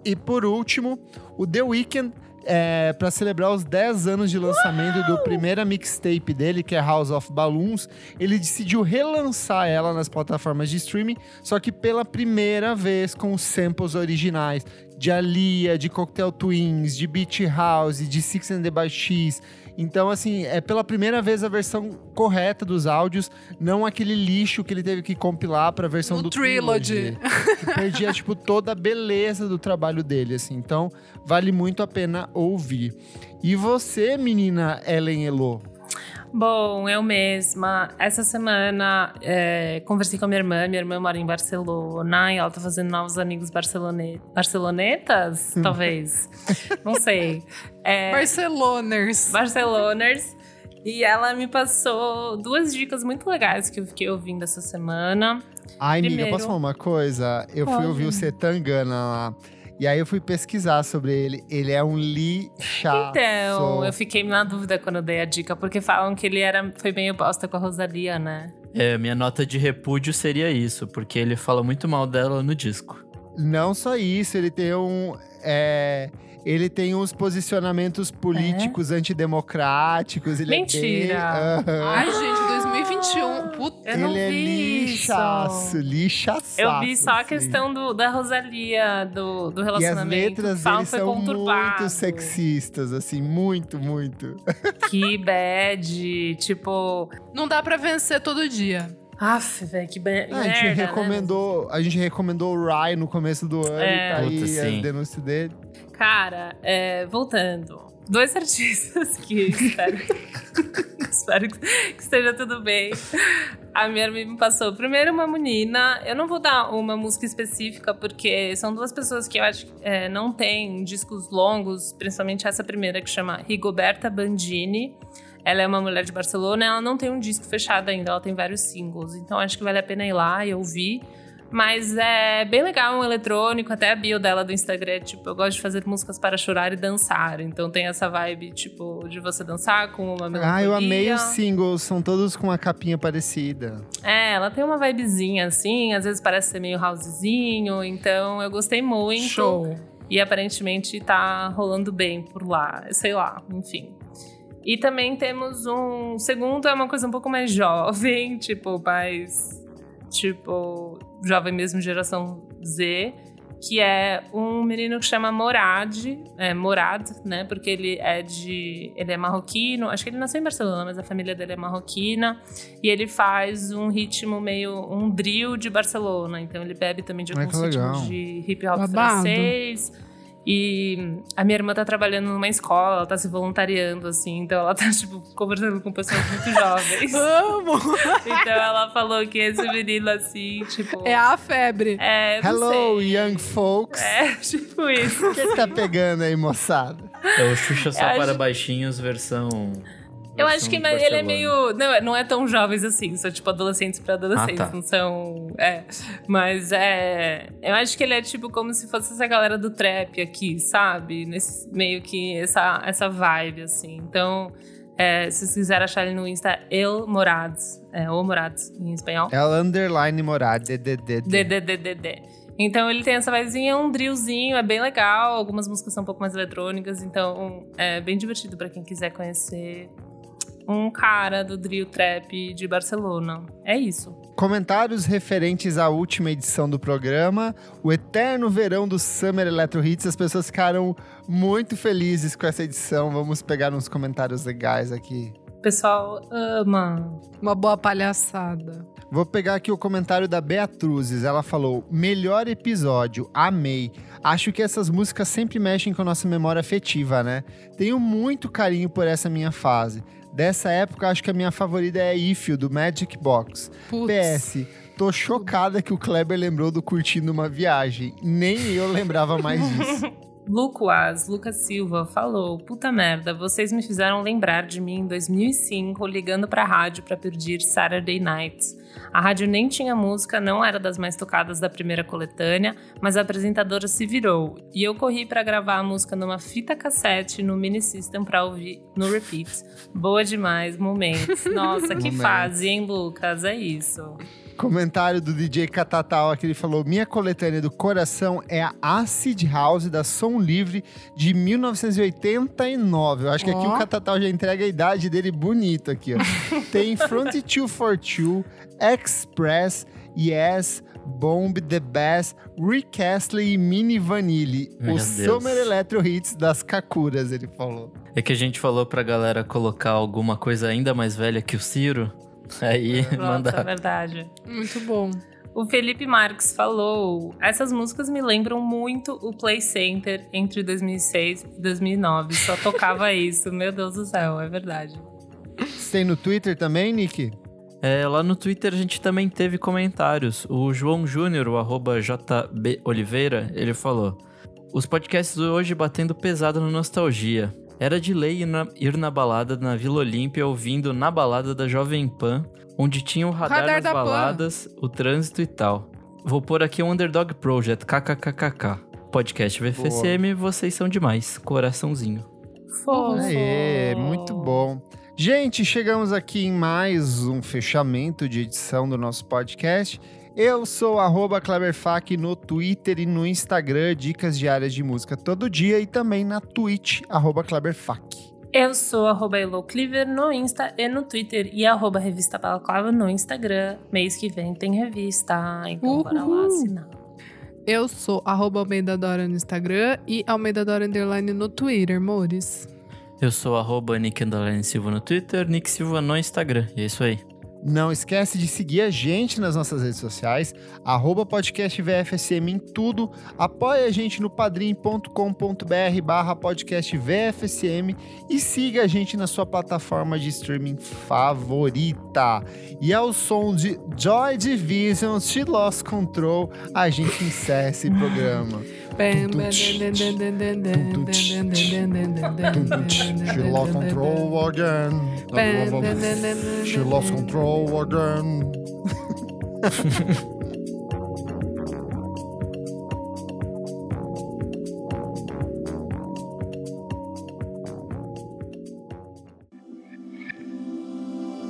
E por último, o The Weeknd, é, para celebrar os 10 anos de lançamento do primeira mixtape dele, que é House of Balloons, ele decidiu relançar ela nas plataformas de streaming, só que pela primeira vez com os samples originais de Alia, de Cocktail Twins, de Beach House, de Six and the X. Então, assim, é pela primeira vez a versão correta dos áudios, não aquele lixo que ele teve que compilar pra versão O do Trilogy. que perdia, tipo, toda a beleza do trabalho dele, assim. Então, vale muito a pena ouvir. E você, menina Ellen Elo? Bom, eu mesma. Essa semana é, conversei com a minha irmã. Minha irmã mora em Barcelona e ela tá fazendo novos amigos barcelone... barcelonetas, talvez. Não sei. É, Barceloners. Barceloners. E ela me passou duas dicas muito legais que eu fiquei ouvindo essa semana. Ai, amiga, Primeiro- posso falar uma coisa? Eu fui Pode. ouvir o Setangana lá. E aí eu fui pesquisar sobre ele. Ele é um lixaço. Então, eu fiquei na dúvida quando eu dei a dica, porque falam que ele era, foi meio bosta com a Rosalia, né? É, minha nota de repúdio seria isso, porque ele fala muito mal dela no disco. Não só isso, ele tem um. é, ele tem uns posicionamentos políticos antidemocráticos. Ele Mentira. É bem, Aham. Ai, gente, 2021. Puta. Eu não ele é vi lixaço, isso. lixaço. Eu vi só a assim. questão do, da Rosalia, do, do E as relacionamento. letras dele são conturbado. muito sexistas, assim, muito, muito. Que bad, tipo... Não dá pra vencer todo dia. Aff, velho, que be- Ah, a gente merda, né? recomendou, a gente recomendou o Rye no começo do ano É. e tá aí Puta, sim. as denúncias dele. Cara, é, voltando. Dois artistas que espero, espero que, esteja tudo bem. A minha irmã me passou. Primeiro, uma menina. Eu não vou dar uma música específica, porque são duas pessoas que eu acho que é, não têm discos longos, principalmente essa primeira que chama Rigoberta Bandini. Ela é uma mulher de Barcelona, ela não tem um disco fechado ainda, ela tem vários singles. Então acho que vale a pena ir lá e ouvir. Mas é bem legal, um eletrônico, até a bio dela do Instagram, é, tipo, eu gosto de fazer músicas para chorar e dançar. Então tem essa vibe, tipo, de você dançar com uma melodia. Ah, eu amei os singles, são todos com uma capinha parecida. É, ela tem uma vibezinha assim, às vezes parece ser meio housezinho, então eu gostei muito. Show. E aparentemente tá rolando bem por lá, sei lá, enfim. E também temos um segundo, é uma coisa um pouco mais jovem, tipo, mais. Tipo, jovem mesmo, geração Z, que é um menino que chama Morad, é, Morad, né? Porque ele é de. Ele é marroquino, acho que ele nasceu em Barcelona, mas a família dele é marroquina. E ele faz um ritmo meio. um drill de Barcelona. Então ele bebe também de alguns legal. ritmos de hip hop Babado. francês. E a minha irmã tá trabalhando numa escola, ela tá se voluntariando, assim, então ela tá, tipo, conversando com pessoas muito jovens. Amo! então ela falou que esse menino, assim, tipo. É a febre. É, não Hello, sei. young folks. É, tipo isso. O que tá pegando aí, moçada? É o Xuxa só Eu para acho- baixinhos versão. Eu acho que mas ele é meio. Não, não é tão jovens assim, são tipo adolescentes pra adolescentes, Ah, tá. não são. É. Mas é. Eu acho que ele é tipo como se fosse essa galera do trap aqui, sabe? Nesse meio que essa, essa vibe, assim. Então. É, se vocês quiserem achar ele no Insta, é El Morades. É, O Morades, em espanhol. É o underline morar, DDD. DDDDD. Então ele tem essa vozinha, é um drillzinho, é bem legal. Algumas músicas são um pouco mais eletrônicas, então é bem divertido pra quem quiser conhecer um cara do drill trap de Barcelona. É isso. Comentários referentes à última edição do programa, o eterno verão do Summer Electro Hits. As pessoas ficaram muito felizes com essa edição. Vamos pegar uns comentários legais aqui. O pessoal ama. Uma boa palhaçada. Vou pegar aqui o comentário da Beatruzes. Ela falou: melhor episódio, amei. Acho que essas músicas sempre mexem com a nossa memória afetiva, né? Tenho muito carinho por essa minha fase. Dessa época, acho que a minha favorita é If You, do Magic Box. Putz. PS, tô chocada que o Kleber lembrou do Curtindo uma Viagem. Nem eu lembrava mais disso. Lucas, Lucas Silva, falou: Puta merda, vocês me fizeram lembrar de mim em 2005, ligando pra rádio pra pedir Saturday Nights. A rádio nem tinha música, não era das mais tocadas da primeira coletânea, mas a apresentadora se virou. E eu corri pra gravar a música numa fita cassete no mini system pra ouvir no repeat. Boa demais, momentos. Nossa, que Momentos. fase, hein, Lucas? É isso. Comentário do DJ Catatal aqui, ele falou: Minha coletânea do coração é a Acid House da Som Livre de 1989. Eu acho que aqui o Catatal já entrega a idade dele bonito aqui, ó. Tem Front 242, Express, Yes, Bomb, The Best, Rick Astley e Mini Vanille. Meu o Deus. Summer Electro Hits das Kakuras, ele falou. É que a gente falou pra galera colocar alguma coisa ainda mais velha que o Ciro. Aí Nossa, é verdade. Muito bom. O Felipe Marques falou: essas músicas me lembram muito o Play Center entre 2006 e 2009. Só tocava isso. Meu Deus do céu, é verdade. Você tem no Twitter também, Nick? É, lá no Twitter a gente também teve comentários. O João Júnior, o arroba JB Oliveira, ele falou: Os podcasts hoje batendo pesado na nostalgia. Era de lei ir na, ir na balada na Vila Olímpia ouvindo na balada da Jovem Pan, onde tinha o radar, Radar das da Pan. baladas, o trânsito e tal. Vou pôr aqui o Underdog Project, kkkk. Podcast VFCM, vocês são demais. Coraçãozinho. Fofo. Aê, muito bom. Gente, chegamos aqui em mais um fechamento de edição do nosso podcast. Eu sou arroba Kleberfac no Twitter e no Instagram, dicas diárias de música todo dia e também na Twitch, arroba Kleberfac. Eu sou arroba Elo Cleaver no Insta e no Twitter e arroba Revista Balaclava no Instagram. Mês que vem tem revista, então bora lá Uhul. assinar. Eu sou arroba Almeida Dora no Instagram e Almeida Dora Underline no Twitter, amores. Eu sou arroba Nick Underline Silva no Twitter, Nick Silva no Instagram. E é isso aí. Não esquece de seguir a gente nas nossas redes sociais, arroba podcast VFSM em tudo. Apoie a gente no padrim.com.br barra podcast VFSM e siga a gente na sua plataforma de streaming favorita. E ao som de Joy Division, She Lost Control, a gente encerra esse programa. She lost control again. She lost control again.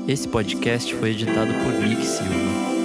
Esse podcast foi editado por Nick Silva.